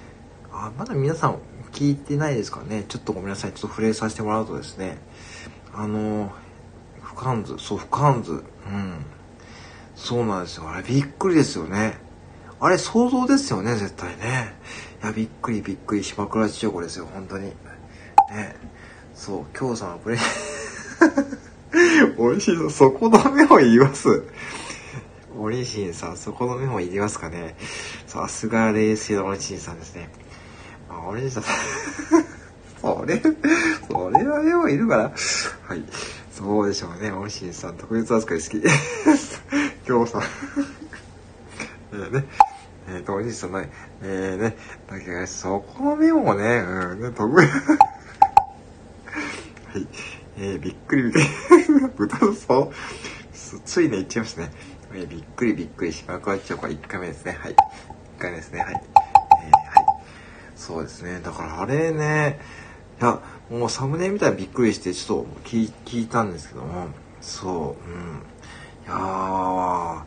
あ、まだ皆さん聞いてないですかね。ちょっとごめんなさい。ちょっと触れさせてもらうとですね、あの、俯瞰図、そう、俯瞰図。うん。そうなんですよ。あれびっくりですよね。あれ想像ですよね、絶対ね。いや、びっくりびっくり。島倉千代子ですよ、本当に。ね。そう、京さんはプレ [laughs] 美味しいぞ。そこの目を言います。オリシンさん、そこの目もいりますかね。さすが冷静なオリシンさんですね。あ、オリシンさん、[laughs] それ、それは目もいるから。はい。そうでしょうね。オリシンさん、特別扱い好き。[laughs] 今日さん。[laughs] えーね。えーと、オシンさんのね、えーね、だけど、そこの目もね、うん、ね、特別、はい。えー、びっくりびっくり。歌のそう。ついね、言っちゃいましたね。えーびっくりびっくりしまくわっちゃうこれ1回目ですね。はい。1回目ですね。はい。そうですね。だからあれね、いや、もうサムネ見たらびっくりして、ちょっと聞聞いたんですけども、そう、うん。いやー、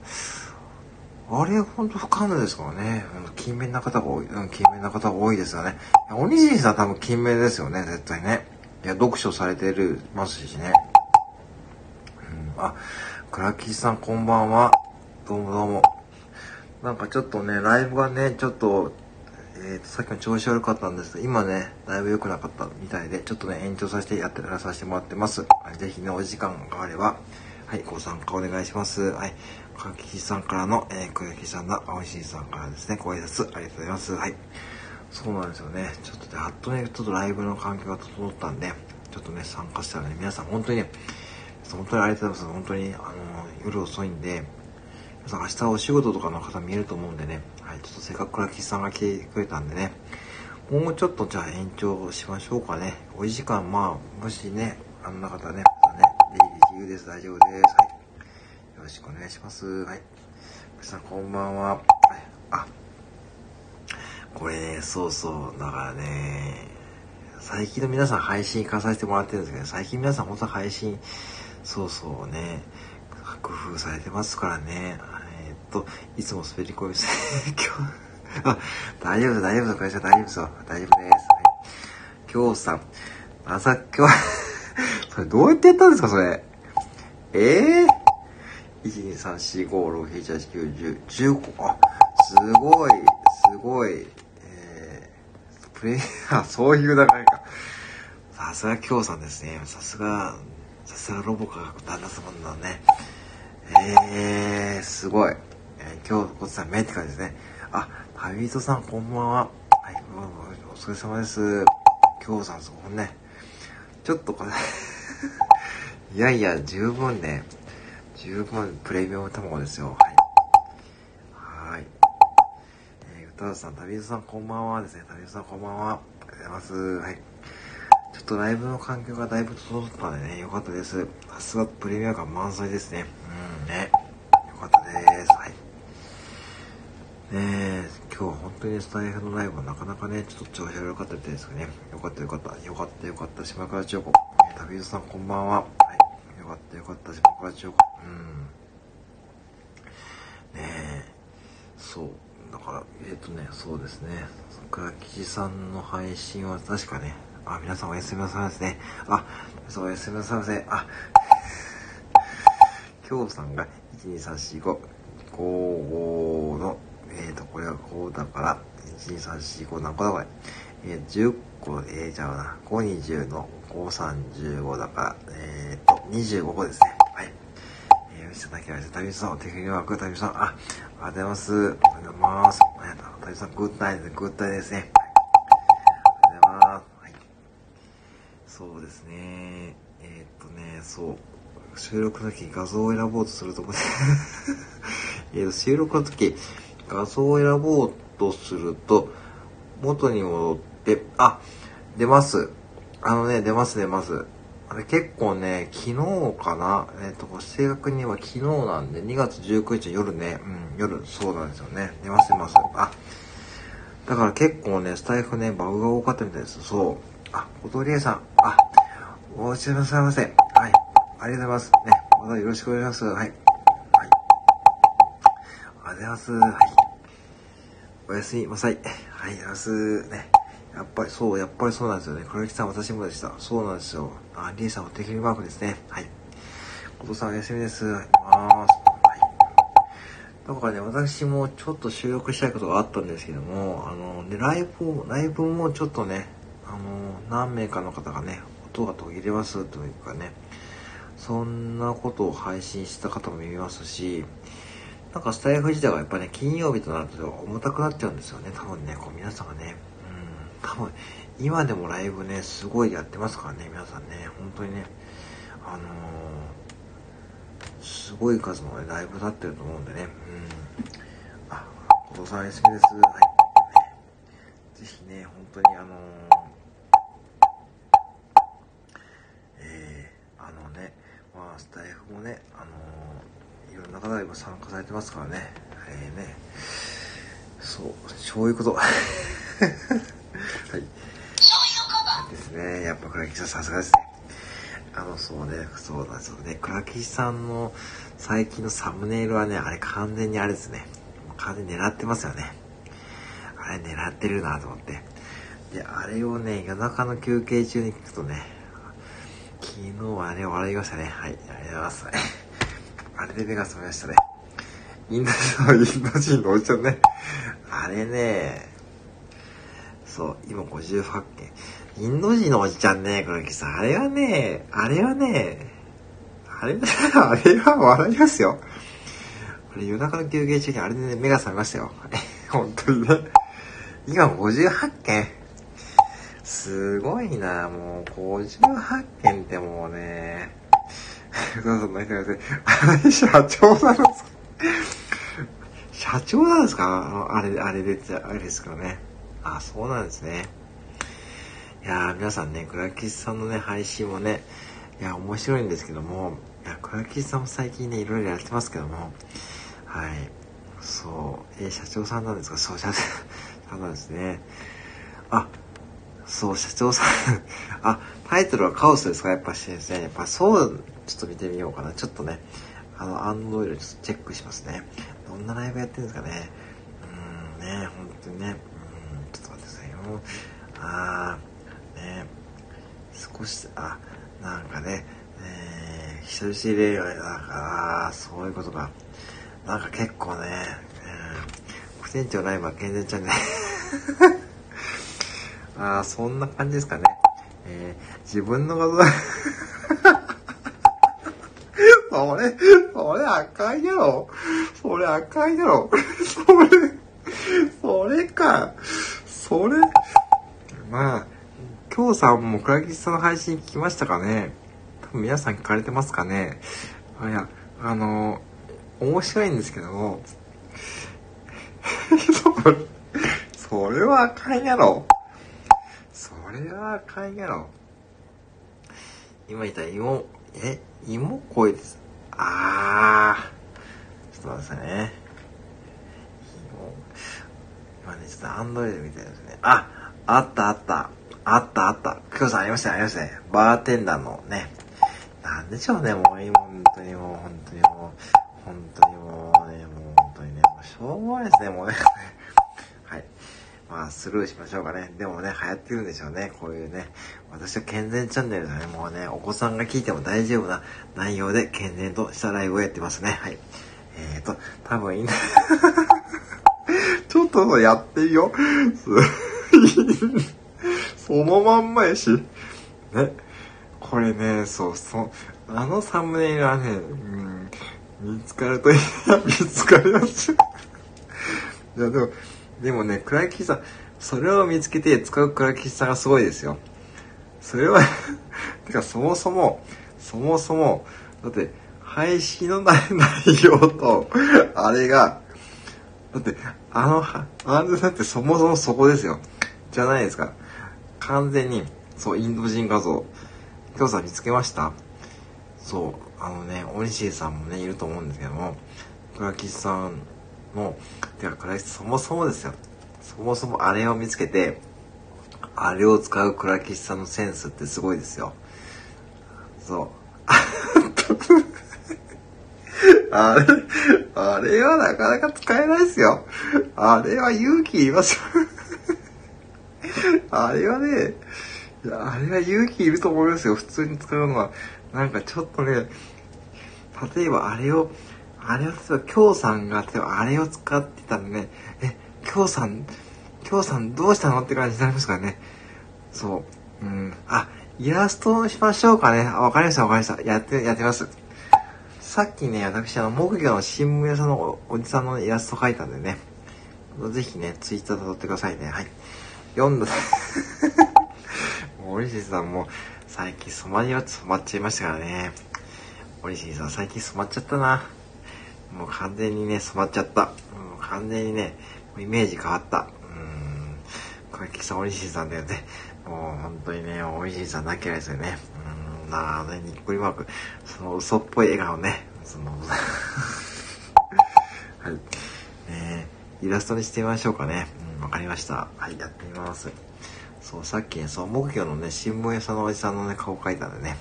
あれ、ほんと不可能ですからね。うん勤勉な方が多い。うん、勤勉な方が多いですよね。おにじりさん多分勤勉ですよね、絶対ね。いや、読書されてる、ますしね。うん、あ、倉吉さんこんばんは。どうもどうも。なんかちょっとね、ライブがね、ちょっと、えーと、さっきの調子悪かったんですけど、今ね、だいぶ良くなかったみたいで、ちょっとね、延長させてやって、やらさせてもらってます。はいぜひね、お時間があれば、はい、ご参加お願いします。はい。倉吉さんからの、えー、倉吉さんの青石さんからですね、ご挨拶ありがとうございます。はい。そうなんですよね。ちょっとね、やっとね、ちょっとライブの環境が整ったんで、ちょっとね、参加したらね、皆さん本当にね、本当にありがとうございます。本当に、あの、夜遅いんで、皆さん明日お仕事とかの方見えると思うんでね、い、ちょっとせっかく倉吉さんが来てくれたんでね、もうちょっとじゃあ延長しましょうかね。お時間、まあ、もしね、あんな方ね、またね、出入り自由です。大丈夫です。はい。よろしくお願いします。はい。皆さん、こんばんは。あ、これね、そうそう、だからね、最近の皆さん配信行かさせてもらってるんですけど、最近皆さん本当配信、そうそうね、工夫されてますからね。と、いつも滑り込みして、今日、[laughs] あ、大丈夫です、大丈夫です、会社大丈夫ですよ。大丈夫です。はい。今日さん、まさ今日、[laughs] それどうやってやったんですか、それ？ええー、1、2、3、4、5、6、7、8、9、10、15、あ、すごい、すごい、えー、プレイヤー、[laughs] そういう流れか。さすが京さんですね。さすが、さすがロボか旦那様だね。えー、すごい。えー、今日こさん、めって感じですね。あ、旅人さん、こんばんは。はい、どうもお疲れ様です。京さん、そこね。ちょっとこれ、[laughs] いやいや、十分ね、十分プレミアム卵ですよ。はい。はい。えー、歌田さん、旅人さん、こんばんはですね。旅人さん、こんばんは。ありがとうございます。はい。ちょっとライブの環境がだいぶ整ったんでね、よかったです。さすがプレミア感満載ですね。うんね。よかったです。はい。え、今日は本当にスタイフのライブはなかなかね、ちょっと調子悪かったみたいですかね。よかったよかった。よかったよかった。島倉千代子。えー、旅人さんこんばんは。はい。よかったよかった。島倉千代子。うん。ねえ。そう。だから、えっ、ー、とね、そうですね。倉吉さんの配信は確かね、あ、皆さんおやすみなさいませね。あ、そうおやすみなさいませ。あ、今日さんが、1、2、3、4、5、5、5の、えっ、ー、と、これはこうだから、1、2、3、4、5何個だこれ。えー、10個、えー、じゃあな、5、20の5、3、15だから、えっ、ー、と、25個ですね。はい。えー、見せただきました。旅さん、お手紙はく旅さん、あ、ありがとうございます。ありがとうございます。ありがとう。旅さん、グッナイですグッナイですね。ありがとうございます。はい。そうですね。えー、っとね、そう。収録の時画像を選ぼうとするとこで [laughs] えっと収録の時画像を選ぼうとすると元に戻ってあ出ますあのね出ます出ますあれ結構ね昨日かな？えっ、ー、と正確には昨日なんで2月19日夜ねうん夜そうなんですよね出ます出ますあだから結構ねスタイフねバグが多かったみたいですそうあ小鳥さんあお待ちなさいませはいありがとうございます。ね。またよろしくお願いします。はい。はい。ありがとうございます。はい。おやすみなさい。はい、ありがとうございます。ね。やっぱり、そう、やっぱりそうなんですよね。黒木さん、私もでした。そうなんですよ。あ、リーさん、お手紙マークですね。はい。ことさん、おやすみです。はい。ます。はい。だからね、私もちょっと収録したいことがあったんですけども、あの、ね、ライブを、ライブもちょっとね、あの、何名かの方がね、音が途切れますというかね、そんなことを配信した方もいますし、なんかスタイフ自体がやっぱね、金曜日となると重たくなっちゃうんですよね。多分ね、こう皆さんがね、うん、多分、今でもライブね、すごいやってますからね、皆さんね、本当にね、あのー、すごい数の、ね、ライブ立ってると思うんでね、うん。あ、後藤さんおやすみです。はい。ぜひね、本当にあのーあのねまあ、スタイフもね、あのー、いろんな方が今参加されてますからね。えー、ね。そう、そういうこと。[laughs] はいうこと。ですね。やっぱ倉木さんさすがですね。あの、そうね、そうなんですよね。倉木さんの最近のサムネイルはね、あれ完全にあれですね。完全に狙ってますよね。あれ狙ってるなと思って。で、あれをね、夜中の休憩中に聞くとね、昨日はね、笑いましたね。はい、ありがとうございます。あれで目が覚めましたね。インド人、インド人のおじちゃんね。あれね、そう、今58件。インド人のおじちゃんね、黒木さん。あれはね、あれはね、あれ、あれは笑いますよ。あれ夜中の休憩中にあれでね、目が覚めましたよ。[laughs] 本当にね。今58件。すごいな、もう、58件ってもうね、どうぞ、泣いてください。あれ、社長なんですか社長なんですか？あれ、あれで、あれですかね。あ、そうなんですね。いや、皆さんね、倉吉さんのね、配信もね、いや、面白いんですけども、いや、倉吉さんも最近ね、いろいろやってますけども、はい。そう、えー、社長さんなんですか？そう、社長さんなんですね。あ、そう、社長さんあ、タイトルはカオスですか？やっぱし先生。やっぱそう、ちょっと見てみようかな。ちょっとね、あの、アンドロイドちょっとチェックしますね。どんなライブやってるんですかね。うーん、ね、本当にね。うん、ちょっと待ってくださいよ。あー、ね、少し、あ、なんかね、えー、人知り合いだから、そういうことか。なんか結構ね、うん、副店長ライブは健全ちゃんね。[laughs] ああ、そんな感じですかね。えー、自分の画像それ、それ赤いやろ。それ赤いやろ。それ、それか。それ、まあ、今日さんも倉吉さんの配信聞きましたかね多分皆さん聞かれてますかねあいや、あの、面白いんですけども、[laughs] それは赤いやろ。それはあかんやろ。今言った芋、え、芋声です。あー。ちょっと待ってくださいね。今ね、ちょっとアンドロイドみたいですね。あ、あったあった。あったあった。今日さんありましたありましたね。バーテンダーのね。なんでしょうね、もう、本当にもう、本当にもう、本当にもうね、もう本当にね、もうしょうがないですね、もうね。まあ、スルーしましょうかね。でもね、流行ってるんでしょうね。こういうね。私は健全チャンネルでね、もうね、お子さんが聞いても大丈夫な内容で健全としたライブをやってますね。はい。えーと、多分いいんだ。[laughs] ちょっとやってみよう。そのまんまやし。ね。これね、そう、そう、あのサムネイルはね、うん、見つかるといいな、見つかります。[laughs] いや、でも、でもね、倉木さん、それを見つけて使う倉木さんがすごいですよ。それは [laughs] てかそもそも、そもそも、だって、配信の内容と、あれが、だって、あの、あれだってそもそもそこですよ。じゃないですか。完全に、そう、インド人画像。今日さ見つけました？そう、あのね、オニシーさんもね、いると思うんですけども、倉吉さんの、てか、倉吉そもそもですよ。そもそもあれを見つけて、あれを使う倉吉さんのセンスってすごいですよ。そう。[laughs] あれ、あれはなかなか使えないですよ。あれは勇気いりますよ。[laughs] あれはね、あれは勇気いると思いますよ。普通に使うのは。なんかちょっとね、例えばあれを、あれを、例えば、京さんが、例えばあれを使ってたらね、え、京さん、京さんどうしたのって感じになりますからね。そう。うん。あ、イラストにしましょうかね。あ、わかりました、わかりました。やって、やってます。さっきね、私、あの、木魚の新聞屋さんのおじさんのイラスト描いたんでね。ぜひね、ツイッター辿ってくださいね。はい。読んだ。[laughs] 森氏さんも、最近染まりは染まっちゃいましたからね。森氏さん、最近染まっちゃったな。もう完全にね、染まっちゃった。もう完全にね、イメージ変わった。うん。小池さん、森氏さんだよね。もう本当にね、森氏さんなきゃですよね。うん、なあね、にっこりマーク。その嘘っぽい笑顔ね。その、[laughs] はい。ねイラストにしてみましょうかね。うん、わかりました。はい、やってみます。そう、さっきね、そう、木魚のね、新聞屋さんのおじさんのね、顔描いたんでね、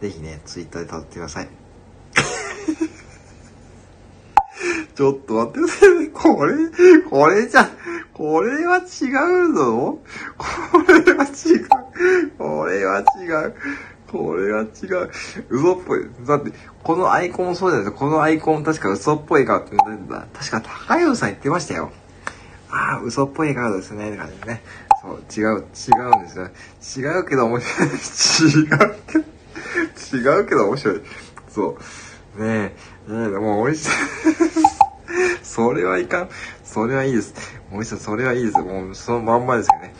ぜひね、ツイッターで辿ってください。ちょっと待ってください。これ、これじゃ、これは違うぞ。これは違う。これは違う。これは違う。嘘っぽい。だって、このアイコンもそうじゃないですか。このアイコン確か嘘っぽい顔って、確か高井さん言ってましたよ。ああ、嘘っぽいカードですね。って感じね。そう、違う、違うんですよ。違うけど面白い。違うけど、違うけど面白い。そう。ねえ、ねえ、もう美味しい。それはいかん。それはいいです。美味しい。それはいいです。もうそのまんまですよね。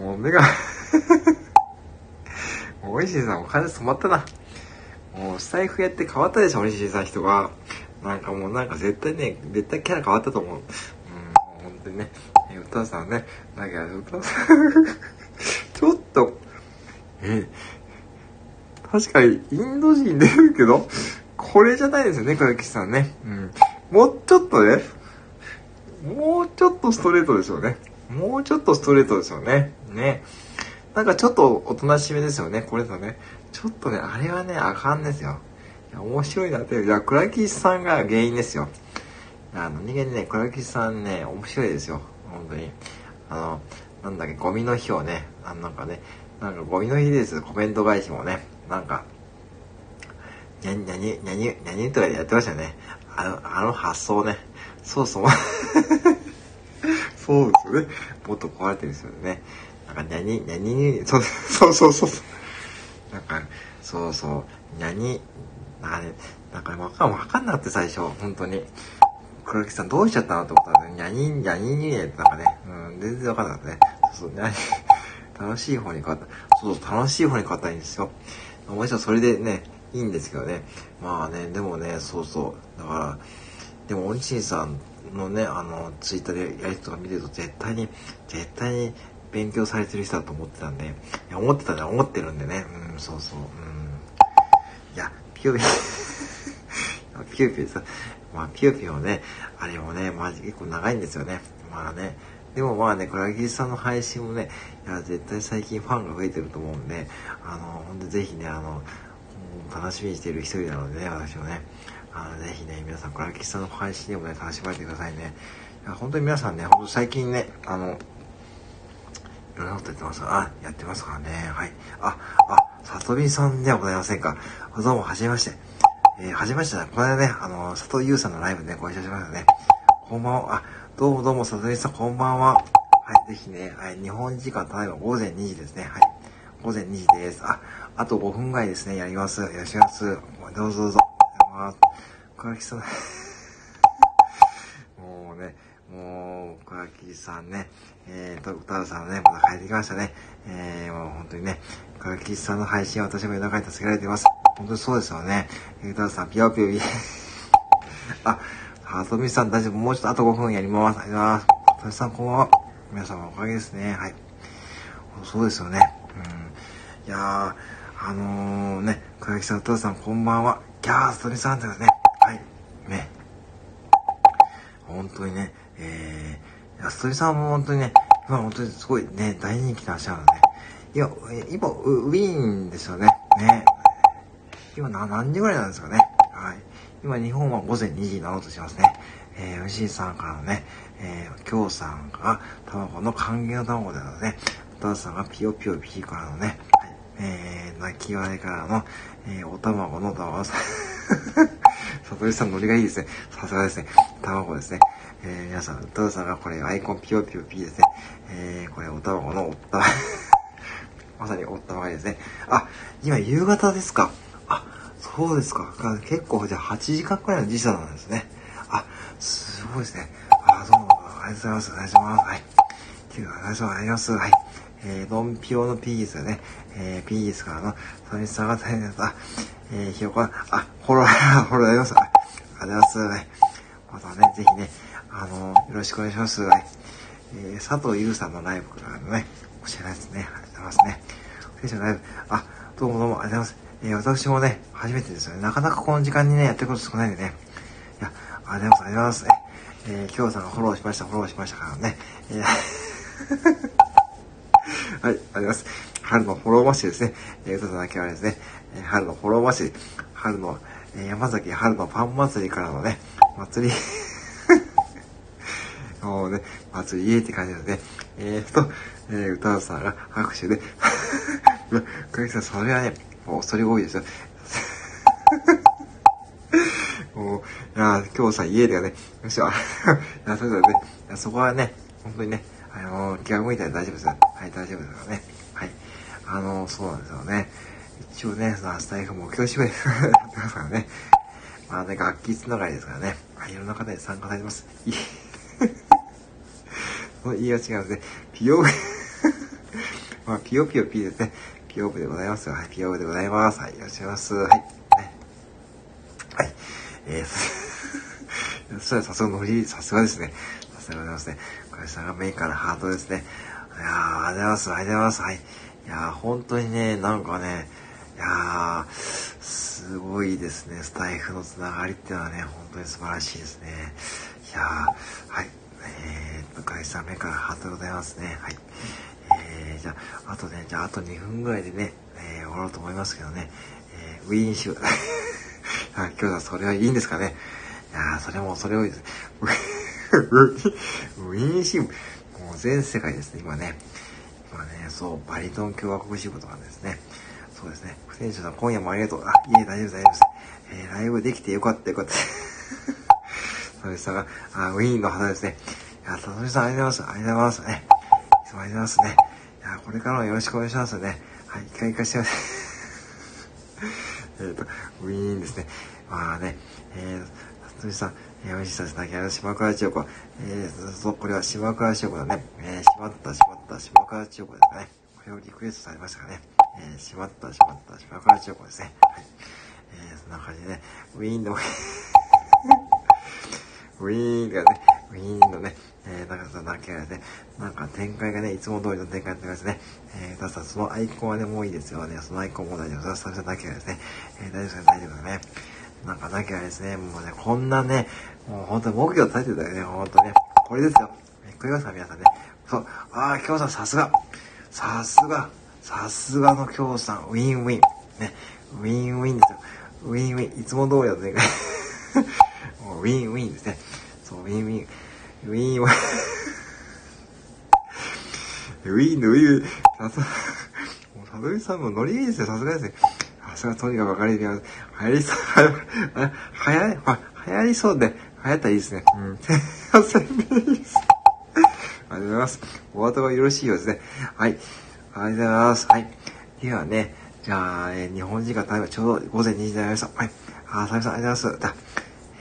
もう目が [laughs] 美味しいさん、お金染まったな。もう、スタイフやって変わったでしょ、美味しいさん人が。なんかもうなんか絶対ね、絶対キャラ変わったと思う。でね、え歌さんね、だけど歌さんちょっと、え、確かにインド人出るけど、これじゃないですよね、小雪さんね。うん。もうちょっとね、もうちょっとストレートですよね。もうちょっとストレートですよね。ね。なんかちょっとおとなしめですよね、これだね。ちょっとね、あれはね、あかんですよ。いや、面白いなって。いや、倉木さんが原因ですよ。あの、人間ね、倉木さんね、面白いですよ。本当に。あの、なんだっけ、ゴミの日をね、あなんかね、なんかゴミの日です。コメント返しもね、なんか、にゃに、にゃに、にゃに、にゃにとかやってましたね。あの、あの発想ね。そうそう。そうですよね。もっと壊れてるんですよね。なんか、にゃに、にゃにに、そう、そうそうそう。なんか、そうそう、にゃに、なんかね、なんかわかん、わかんなくて最初、本当に。黒木さんどうしちゃったのって思ったら、にゃにん、にゃにんにってなんかね、うん、全然わかんなかったね。そうそう、にゃに、楽しい方に変わった。そうそう、楽しい方に変わったらいいんですよ。もちろんそれでね、いいんですけどね。まあね、でもね、そうそう。だから、でも、おんちんさんのね、あの、ツイッターでやりとか見てると、絶対に、絶対に勉強されてる人だと思ってたんで、いや、思ってたね、思ってるんでね。うん、そうそう。うん。いや、ピューピュー、[laughs] ピューピューさ、まあ、ピヨピヨね、あれもね、まあ、結構長いんですよね。まあね、でもまあね、これはギさんの配信もね、いや、絶対最近ファンが増えてると思うんで、あの、ほんとぜひね、あの、楽しみにしている一人なのでね、私もね、あの、ぜひね、皆さん、これはギさんの配信でもね、楽しまれてくださいね。いや、本当に皆さんね、ほんと最近ね、あの、いろんなことやってますあ、やってますからね。はい。あ、あ、さとみさんではございませんか。どうも、はじめまして。えー、はじめまして。この間ね、あの、佐藤優さんのライブで、ね、ご一緒しましたね。こんばんは。あ、どうもどうも、さとみさん、こんばんは。はい、ぜひね、はい、日本時間、ただいま午前2時ですね。はい。午前2時です。あ、あと5分ぐらいですね、やります。よろしくお願いします。どうぞどうぞ。あ、小垣さん。もうね、もう、小垣さんね、えーと、歌うさんね、また帰ってきましたね。えー、もう本当にね、小垣さんの配信は私も夜中に助けられています。本当にそうですよね。歌うさん、ぴよぴよぴ。あ、はとみさん大丈夫。もうちょっとあと5分やります。ありがとうございます。はとみさんこんばんは。皆様おかげですね。はい。そうですよね。うん。いやー、あのー、ね、小垣さん、歌さんこんばんは。ギャー、ストリさんですね。はい。ね。本当にね、えー、安鳥さんも本当にね、今本当にすごいね、大人気な足なので、いや、今、ウィーンですよね。ね。今何時ぐらいなんですかね。はい。今、日本は午前2時になろうとしますね。えー、牛さんからのね、えー、京さんが卵の還元の卵でのね、お父さんがピヨピヨピーからのね、えー、泣き笑いからの、えー、お卵の卵さ、さとりさんノリがいいですね。さすがですね。卵ですね。えー、皆さん、お父さんがこれアイコンピヨピヨピーですね。えー、これお卵のおった、[laughs] まさにおったまがですね。あ、今夕方ですか。あ、そうですか。結構じゃあ8時間くらいの時差なんですね。あ、すごいですね。あ、どうも、ありがとうございます。お願いします。はい。お願いします。あります。はい。えー、ドンピオのピースね。えー、ピースからの、サミさが大変だった。えー、ひよこ、あ、フォロー、[laughs] フォローあります。ありがとうございます。またね、ぜひね、あの、よろしくお願いします。はい。えー、佐藤優さんのライブからのね、お知らせですね。ありがとうございますね。選手のライブ、あ、どうもどうもありがとうございます。えー、私もね、初めてですよね。なかなかこの時間にね、やってること少ないんでね。いや、ありがとうございます。ありがとうございます。えー、京さんがフォローしました、フォローしましたからね。えー [laughs] はい、あります。春のフォロー祭りですね。えー、歌だけはですね、えー、春のフォロー祭り、春の、えー、山崎春のパン祭りからのね、祭り [laughs] もうね、祭り家って感じですね。えーと、えー、歌うさんが拍手で、[laughs] クリさん、それはね、もうそれ多いですよ。[laughs] もう、いや今日さ、家ではね、よし、あ、いや、それぞれね、そこはね、本当にね、あの、気が向いたら大丈夫ですよ。はい、大丈夫ですからね。はい。あの、そうなんですよね。一応ね、そのスタイフ目標締めやってますからね。まあね、楽器つながりですからね。はいいろんな方に参加されてます。その [laughs] 言いは違うん [laughs] ですね。ピヨまあ、ピヨピヨピーですね。ピヨブでございます。はい、ピヨブでございます。はい、いらっしゃいます。はい。ね、はい。えー、そしたらさすがのり、さすがですね。さすがでございますね。これさんがメインからハートですね。いやー、ありがとうございます。ありがとうございます。はい。いやー、本当にね、なんかね、いやー、すごいですね。スタイフのつながりっていうのはね、本当に素晴らしいですね。いやー、はい。えー、っと、会社目からハートでございますね。はい。えー、じゃあ、あとね、じゃあ、あと2分ぐらいでね、えー、終わろうと思いますけどね。えー、ウィーン州。[laughs] はい、今日はそれはいいんですかね。いやー、それも、それ多いです。ウィーン支部。もう全世界ですね、今ね。今ね、そう、バリトン共和国支部とかですね。そうですね。不選手さん、今夜もありがとう。あ、いえ、大丈夫、大丈夫です。えー、ライブできてよかった、よかった。[laughs] それさんが、あ、ウィーンの花ですね。いや、さとみさん、ありがとうございます。ありがとうございますね。いつもありがとうございますね。いや、これからもよろしくお願いしますね。はい、一回行かしてください。[laughs] えっと、ウィーンですね。まあね、えー、さとみさん、えー、おいしさです。泣きあの島倉千代子。えー、そう、これは島倉千代子だね。えー、しまった、しまった、島倉千代子ですかね。これをリクエストされましたかね。えー、しまった、しまった、島倉千代子ですね。はい。えー、そんな感じでね、ウィーンの、[laughs] ウィーンがね、ウィーンのね、えー、なんかさ、なんかね、なんか展開がね、いつも通りの展開になってますね。えー、たださ、そのアイコンはね、もういいですよね。そのアイコンも大丈夫です。それだけですね、えー、大丈夫ですね大丈夫ですね。なんかなきゃですね、もうね、こんなね、もう本当に木魚立てたよね、本当ね。これですよ。聞こえますか皆さんね。そう。ああ、京さんさすが。さすが。さすがの京さん。ウィンウィン。ね。ウィンウィンですよ。ウィンウィン。いつも通りだとね。[laughs] もうウィンウィンですね。そう、ウィンウィン。ウィンウィン。[laughs] ウィンのウィン。さすが。もう、さとみさんもノリいいですよ。さすがですね。さすがとにかく分かりやすい。流行りそう、は、はや、は、流行りそうで、流行ったらいいですね。うん。[laughs] ありがとうございます。お後がよろしいようですね。はい。ありがとうございます。はい。ではね、じゃあ、えー、日本時間タイムちょうど午前2時になりました。はい。あ、サミさんありがとうございます。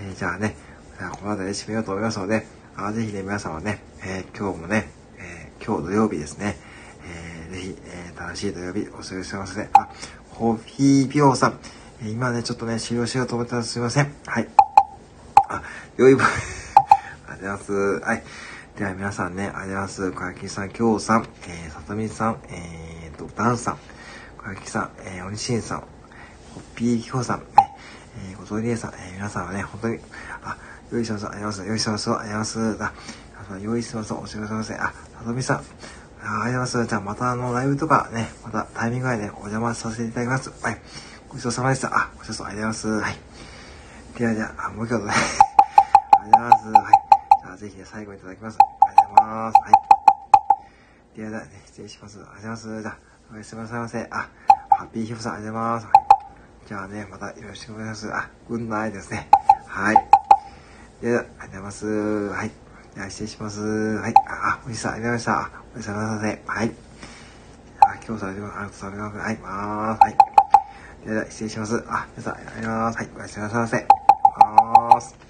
えー、じゃあね、この辺りで締めようと思いますので、あぜひね、皆さんはね、えー、今日もね、えー、今日土曜日ですね、えー、ぜひ、えー、楽しい土曜日お過ごしください。あ、ホヒーピオーさん、えー、今ね、ちょっとね、終了しようと思ったらすいません。はい。あ、良い、ありがとうございます。はい。では皆さんね、ありがとうございます。小焼さん、きょうさん、えー、さとみさん、えーと、ダンさん、小焼さん、えー、おにしんさん、ホッピーきほさん、えー、ごとりえさん、えー、皆さんはね、本当に、あ、よいしょさん、あります。よいしょさん、あります。あ、よいしょさん、お知らせません。あ、さとみさん、ありがとうございます。じゃあまたあの、ライブとかね、またタイミング外でお邪魔させていただきます。はい。ごちそうさまでした。あ、ごちそうさまありがとうございます。はい。ではでは、あ、もう一回ね。[laughs] ありがとうございます。はい。じゃあぜひね、最後いただきます。ありがとうございます。はい。ではではね、失礼します。ありがとうございます。じゃあ、おやすみなさいませ。あ、ハッピーヒフさん、ありがとうございます。はい。じゃあね、またよろしくお願いします。あ、グンナイですね。はい。では、ありがとうございます。はい。では、失礼します。はい。あ、おじさん、ありがとうございました。おやすみなさいませ。はい。あ、今日されてます。ありがとうございます。はい。まーす。はい。では、失礼します。あ、皆さん、ありがとうございます。はい。おやすみなさいませ。ます。